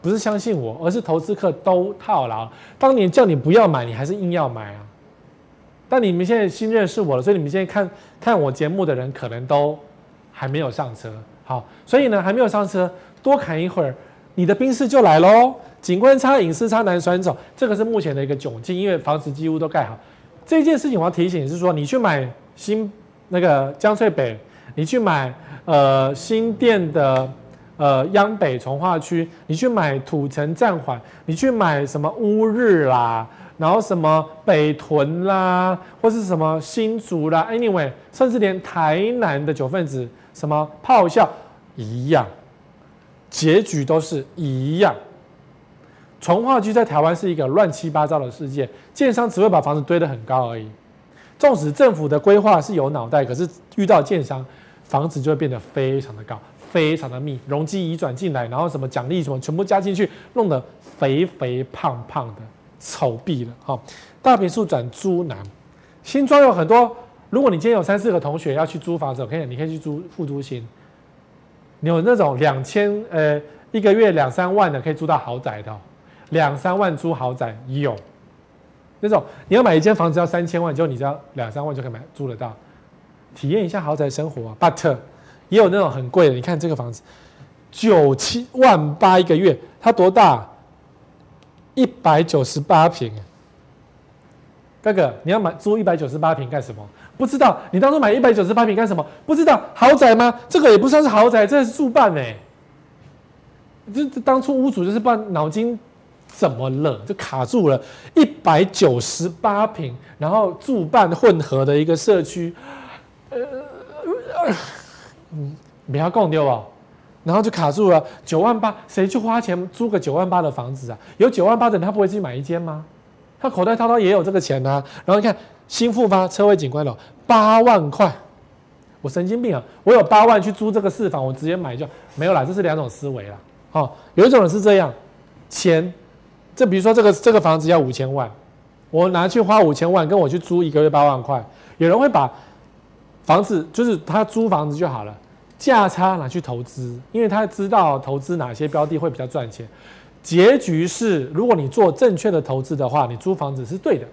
不是相信我，而是投资客都套牢。当年叫你不要买，你还是硬要买啊。但你们现在新认识我了，所以你们现在看看我节目的人，可能都还没有上车。好，所以呢，还没有上车，多砍一会儿，你的兵士就来喽。景观差、隐私差难转走，这个是目前的一个窘境，因为房子几乎都盖好。这件事情我要提醒是说，你去买新那个江翠北，你去买呃新店的呃央北从化区，你去买土城暂缓，你去买什么乌日啦，然后什么北屯啦，或是什么新竹啦，anyway，甚至连台南的九份子什么炮校一样，结局都是一样。重划区在台湾是一个乱七八糟的世界，建商只会把房子堆得很高而已。纵使政府的规划是有脑袋，可是遇到建商，房子就会变得非常的高，非常的密，容积移转进来，然后什么奖励什么全部加进去，弄得肥肥胖胖的，丑毙了。好，大坪数转租男，新庄有很多。如果你今天有三四个同学要去租房子，可以，你可以去租副都心。你有那种两千呃一个月两三万的，可以租到豪宅的。两三万租豪宅有，那种你要买一间房子要三千万，就你只要两三万就可以买租得到，体验一下豪宅生活啊。But 也有那种很贵的，你看这个房子，九七万八一个月，它多大？一百九十八平。哥哥，你要买租一百九十八平干什么？不知道。你当初买一百九十八平干什么？不知道。豪宅吗？这个也不算是豪宅，这是住办哎。这这当初屋主就是不知道脑筋怎么了，就卡住了。一百九十八平，然后住办混合的一个社区，呃，嗯，不要共丢哦。然后就卡住了，九万八，谁去花钱租个九万八的房子啊？有九万八的人，他不会自己买一间吗？他口袋掏掏也有这个钱啊。然后你看新复发车位景观楼，八万块，我神经病啊！我有八万去租这个四房，我直接买就没有啦。这是两种思维啦。哦，有一种人是这样，钱，这比如说这个这个房子要五千万，我拿去花五千万，跟我去租一个月八万块，有人会把房子就是他租房子就好了。价差拿去投资，因为他知道投资哪些标的会比较赚钱。结局是，如果你做正确的投资的话，你租房子是对的，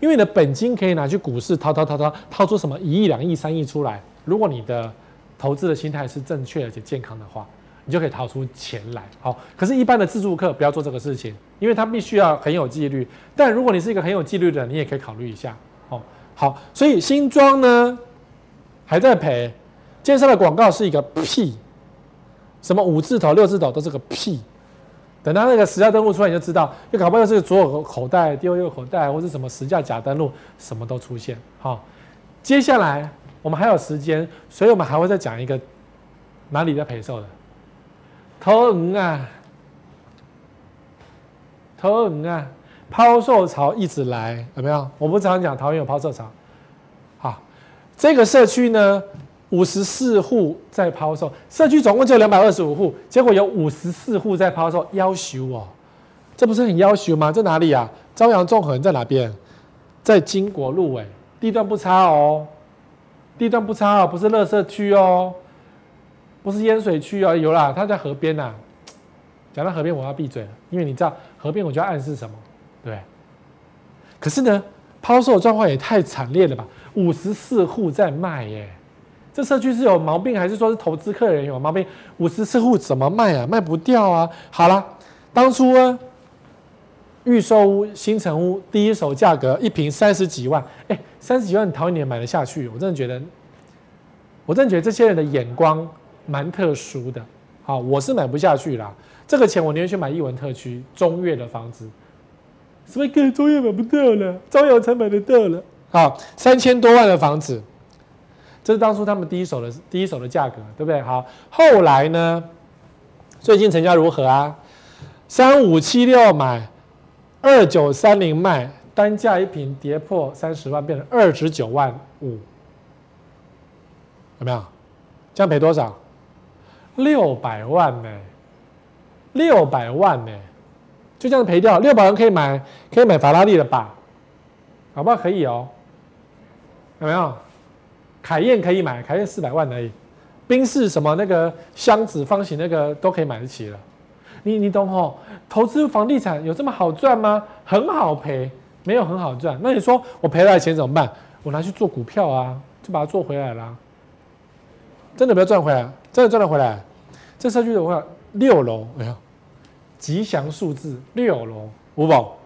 因为你的本金可以拿去股市掏掏掏掏掏出什么一亿、两亿、三亿出来。如果你的投资的心态是正确而且健康的话，你就可以掏出钱来。好，可是，一般的自住客不要做这个事情，因为他必须要很有纪律。但如果你是一个很有纪律的人，你也可以考虑一下。哦，好，所以新庄呢还在赔。介绍的广告是一个屁，什么五字头、六字头都是个屁。等到那个实价登录出来，你就知道，就搞不好是左口袋、右口袋，或是什么实价假登录，什么都出现。好，接下来我们还有时间，所以我们还会再讲一个哪里在赔售的。桃园啊，桃园啊，抛售潮一直来，有没有？我不常讲桃园有抛售潮。好，这个社区呢？五十四户在抛售，社区总共就两百二十五户，结果有五十四户在抛售，夭寿哦，这不是很夭寿吗？在哪里啊？朝阳纵横在哪边？在金国路哎，地段不差哦，地段不差哦，不是垃圾区哦，不是淹水区哦，有啦，它在河边呐、啊。讲到河边，我要闭嘴了，因为你知道河边，我就要暗示什么，对。可是呢，抛售状况也太惨烈了吧？五十四户在卖耶。这社区是有毛病，还是说是投资客人有毛病？五十四户怎么卖啊？卖不掉啊！好了，当初呢，预售屋、新城屋第一手价格一平三十几万，哎，三十几万，桃园也买得下去？我真的觉得，我真的觉得这些人的眼光蛮特殊的。好，我是买不下去啦。这个钱我宁愿去买艺文特区中越的房子，所以个中越买不到了，朝阳才买得到了。好，三千多万的房子。这是当初他们第一手的第一手的价格，对不对？好，后来呢？最近成交如何啊？三五七六买，二九三零卖，单价一瓶跌破三十万，变成二十九万五，有没有？这样赔多少？六百万呢？六百万呢？就这样赔掉，六百万可以买可以买法拉利了吧？好不好？可以哦，有没有？凯宴可以买，凯宴四百万而已，宾士什么那个箱子方形那个都可以买得起了。你你懂吼？投资房地产有这么好赚吗？很好赔，没有很好赚。那你说我赔了钱怎么办？我拿去做股票啊，就把它做回来了。真的不要赚回来，真的赚得回来。这社区的话，六楼，哎呀，吉祥数字六楼五宝，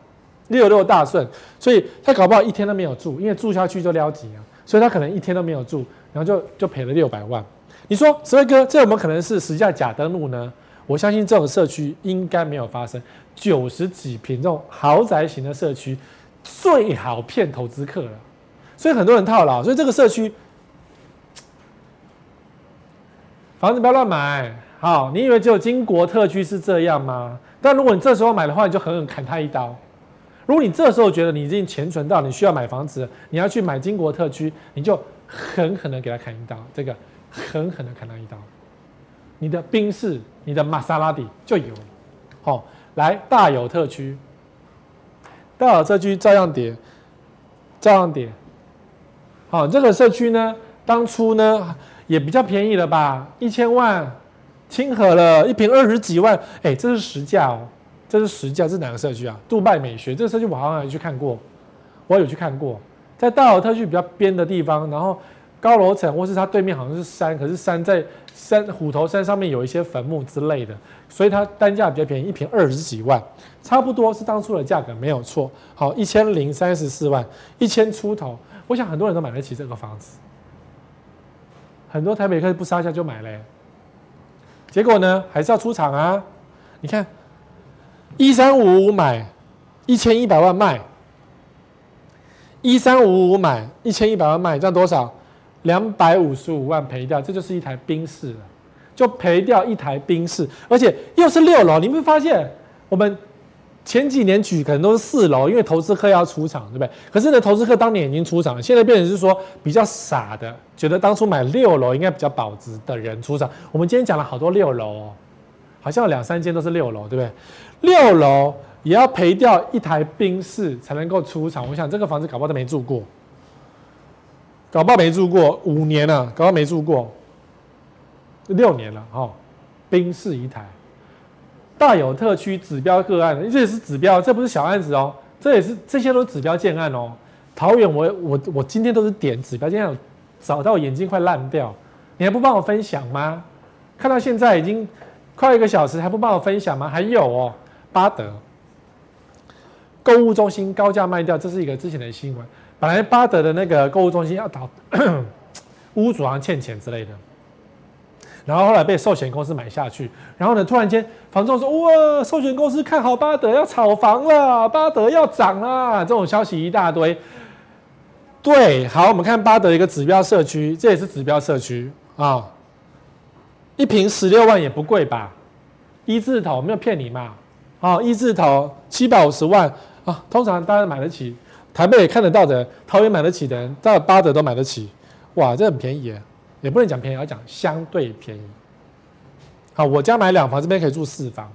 六六大顺，所以他搞不好一天都没有住，因为住下去就撩急啊。所以他可能一天都没有住，然后就就赔了六百万。你说，石辉哥，这有没有可能是实价假登录呢？我相信这种社区应该没有发生。九十几平这种豪宅型的社区，最好骗投资客了。所以很多人套牢。所以这个社区房子不要乱买。好，你以为只有金国特区是这样吗？但如果你这时候买的话，你就狠狠砍他一刀。如果你这时候觉得你已经钱存到，你需要买房子，你要去买金国特区，你就狠狠的给他砍一刀，这个狠狠的砍他一刀，你的宾士、你的玛莎拉蒂就有了。好，来大有特区，大有特区照样跌，照样跌。好，这个社区呢，当初呢也比较便宜了吧，一千万，亲和了一坪二十几万，哎，这是实价哦。这是实价，这是哪个社区啊？杜拜美学这个社区我好像有去看过，我有去看过，在大有特区比较边的地方，然后高楼层或是它对面好像是山，可是山在山虎头山上面有一些坟墓之类的，所以它单价比较便宜，一坪二十几万，差不多是当初的价格没有错。好，一千零三十四万，一千出头，我想很多人都买得起这个房子，很多台北客不杀价就买了，结果呢还是要出场啊！你看，一三五五买，一千一百万卖，一三五五买，一千一百万卖，这样多少？两百五十五万赔掉，这就是一台冰室了，就赔掉一台冰室，而且又是六楼。你会发现，我们前几年举可能都是四楼，因为投资客要出场，对不对？可是呢，投资客当年已经出场了，现在变成是说比较傻的，觉得当初买六楼应该比较保值的人出场。我们今天讲了好多六楼哦，好像有两三间都是六楼，对不对？六楼也要赔掉一台宾士才能够出厂。我想这个房子搞不好都没住过。搞不好没住过五年了，搞不好没住过六年了哈。宾士一台，大有特区指标个案，这也是指标，这不是小案子哦，这也是这些都是指标建案哦。桃园我我我今天都是点指标建案，找到眼睛快烂掉，你还不帮我分享吗？看到现在已经快一个小时，还不帮我分享吗？还有哦，巴德购物中心高价卖掉，这是一个之前的新闻。本来巴德的那个购物中心要倒，屋主好像欠钱之类的，然后后来被寿险公司买下去，然后呢，突然间房仲说：“哇，寿险公司看好巴德要炒房了，巴德要涨了。”这种消息一大堆。对，好，我们看巴德一个指标社区，这也是指标社区啊，一坪十六万也不贵吧？一字头没有骗你嘛？啊，一字头七百五十万啊，通常大家买得起。台北也看得到的，桃园买得起的人，到八折都买得起，哇，这很便宜耶，也不能讲便宜，要讲相对便宜。好，我家买两房，这边可以住四房，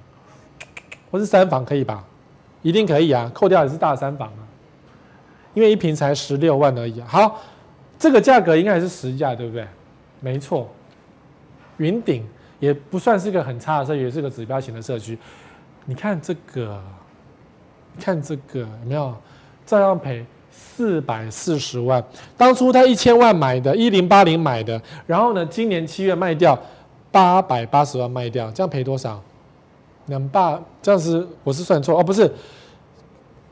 或是三房可以吧？一定可以啊，扣掉也是大三房啊，因为一坪才十六万而已啊。好，这个价格应该还是实价，对不对？没错，云顶也不算是一个很差的社区，也是个指标型的社区。你看这个，看这个有没有？照样赔四百四十万，当初他一千万买的，一零八零买的，然后呢，今年七月卖掉八百八十万卖掉，这样赔多少？两百，这样是我是算错哦，不是，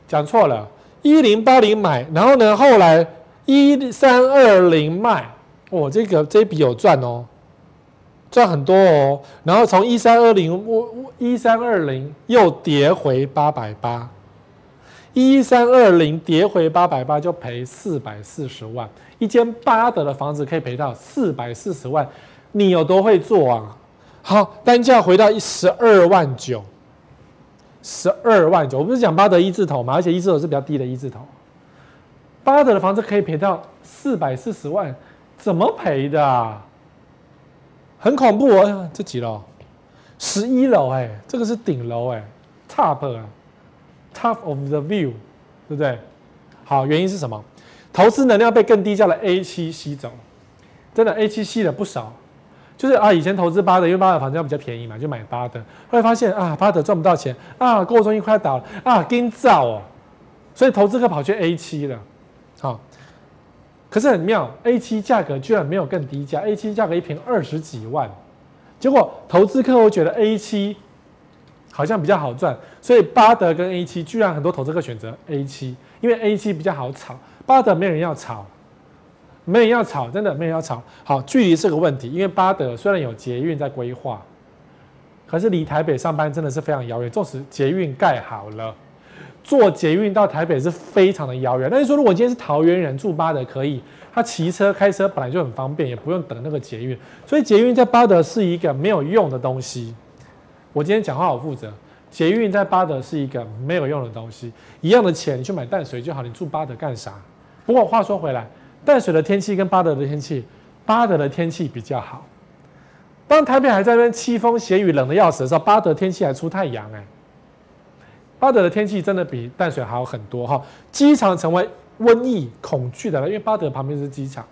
讲错了，一零八零买，然后呢，后来一三二零卖，哦，这个这笔有赚哦，赚很多哦，然后从一三二零，我一三二零又跌回八百八。一三二零跌回八百八，就赔四百四十万。一间八德的房子可以赔到四百四十万，你有多会做啊？好，单价回到一十二万九，十二万九。我不是讲八德一字头嘛？而且一字头是比较低的一字头。八德的房子可以赔到四百四十万，怎么赔的啊？很恐怖哦！这几楼？十一楼哎，这个是顶楼哎，top 啊。Top of the view，对不对？好，原因是什么？投资能量被更低价的 A 七吸走，真的 A 七吸了不少。就是啊，以前投资八德，因为八德房价比较便宜嘛，就买八德。后来发现啊，八德赚不到钱啊，购物中心快倒了啊，惊造哦，所以投资客跑去 A 七了。好，可是很妙，A 七价格居然没有更低价，A 七价格一坪二十几万，结果投资客会觉得 A 七。好像比较好赚，所以八德跟 A 七居然很多投资客选择 A 七，因为 A 七比较好炒，八德没人要炒，没人要炒，真的没人要炒。好，距离是个问题，因为八德虽然有捷运在规划，可是离台北上班真的是非常遥远。纵使捷运盖好了，坐捷运到台北是非常的遥远。那你说，如果今天是桃园人住巴德，可以，他骑车开车本来就很方便，也不用等那个捷运，所以捷运在巴德是一个没有用的东西。我今天讲话好负责，捷运在巴德是一个没有用的东西，一样的钱去买淡水就好，你住巴德干啥？不过话说回来，淡水的天气跟巴德的天气，巴德的天气比较好。当台北还在那边凄风斜雨冷的要死的时候，巴德天气还出太阳哎。巴德的天气真的比淡水好很多哈。机场成为瘟疫恐惧的了，因为巴德旁边是机场，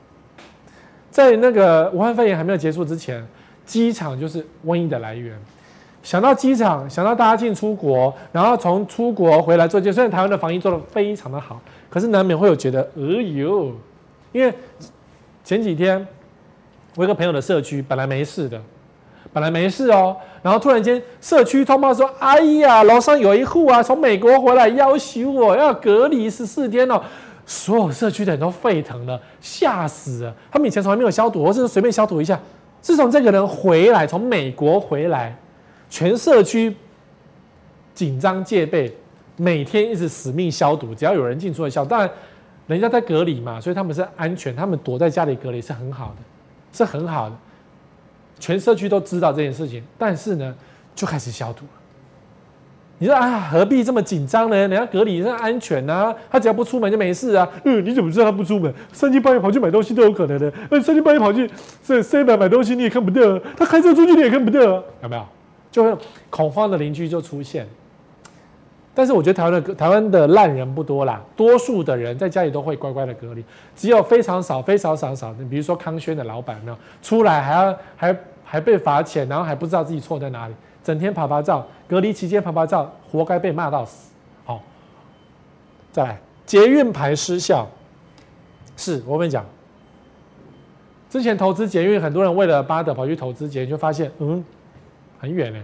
在那个武汉肺炎还没有结束之前，机场就是瘟疫的来源。想到机场，想到大家进出国，然后从出国回来做检，虽然台湾的防疫做得非常的好，可是难免会有觉得，哎呦，因为前几天我有个朋友的社区本来没事的，本来没事哦，然后突然间社区通报说：“哎呀，楼上有一户啊，从美国回来要求我要隔离十四天哦。”所有社区的人都沸腾了，吓死了。他们以前从来没有消毒，或是随便消毒一下。自从这个人回来，从美国回来，全社区紧张戒备，每天一直死命消毒，只要有人进出来消。当然，人家在隔离嘛，所以他们是安全，他们躲在家里隔离是很好的。是很好的，全社区都知道这件事情，但是呢，就开始消毒了。你说啊，何必这么紧张呢？人家隔离是安全呐、啊，他只要不出门就没事啊。嗯，你怎么知道他不出门？三更半夜跑去买东西都有可能的。嗯，三更半夜跑去这 seven 买东西你也看不到，他开车出去你也看不到，有没有？就会恐慌的邻居就出现。但是我觉得台湾的台湾的烂人不多啦，多数的人在家里都会乖乖的隔离，只有非常少、非常少少的，比如说康轩的老板呢，出来还要还还被罚钱，然后还不知道自己错在哪里，整天拍拍照，隔离期间拍拍照，活该被骂到死。好，再来，捷运牌失效，是我跟你讲，之前投资捷运，很多人为了巴德跑去投资捷运，就发现嗯很远呢，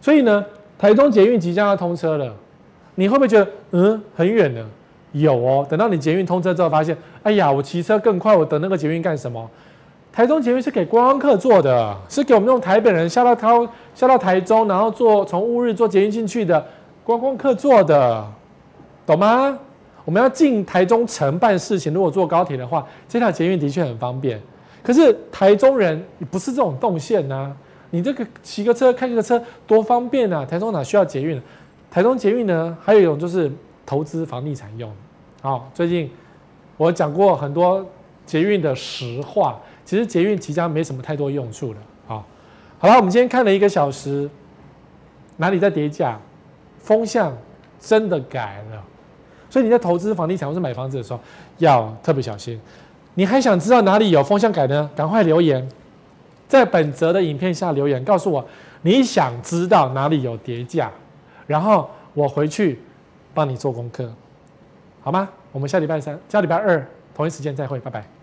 所以呢。台中捷运即将要通车了，你会不会觉得嗯很远呢？有哦，等到你捷运通车之后，发现哎呀，我骑车更快，我等那个捷运干什么？台中捷运是给观光客坐的，是给我们这种台北人下到台下到台中，然后坐从乌日坐捷运进去的观光客坐的，懂吗？我们要进台中城办事情，如果坐高铁的话，这条捷运的确很方便。可是台中人不是这种动线呐、你这个骑个车、开个车多方便啊！台中哪需要捷运？台中捷运呢？还有一种就是投资房地产用。好，最近我讲过很多捷运的实话，其实捷运即将没什么太多用处了。好，好了，我们今天看了一个小时，哪里在跌价？风向真的改了，所以你在投资房地产或是买房子的时候要特别小心。你还想知道哪里有风向改呢？赶快留言。在本则的影片下留言，告诉我你想知道哪里有跌价，然后我回去帮你做功课，好吗？我们下礼拜三、下礼拜二同一时间再会，拜拜。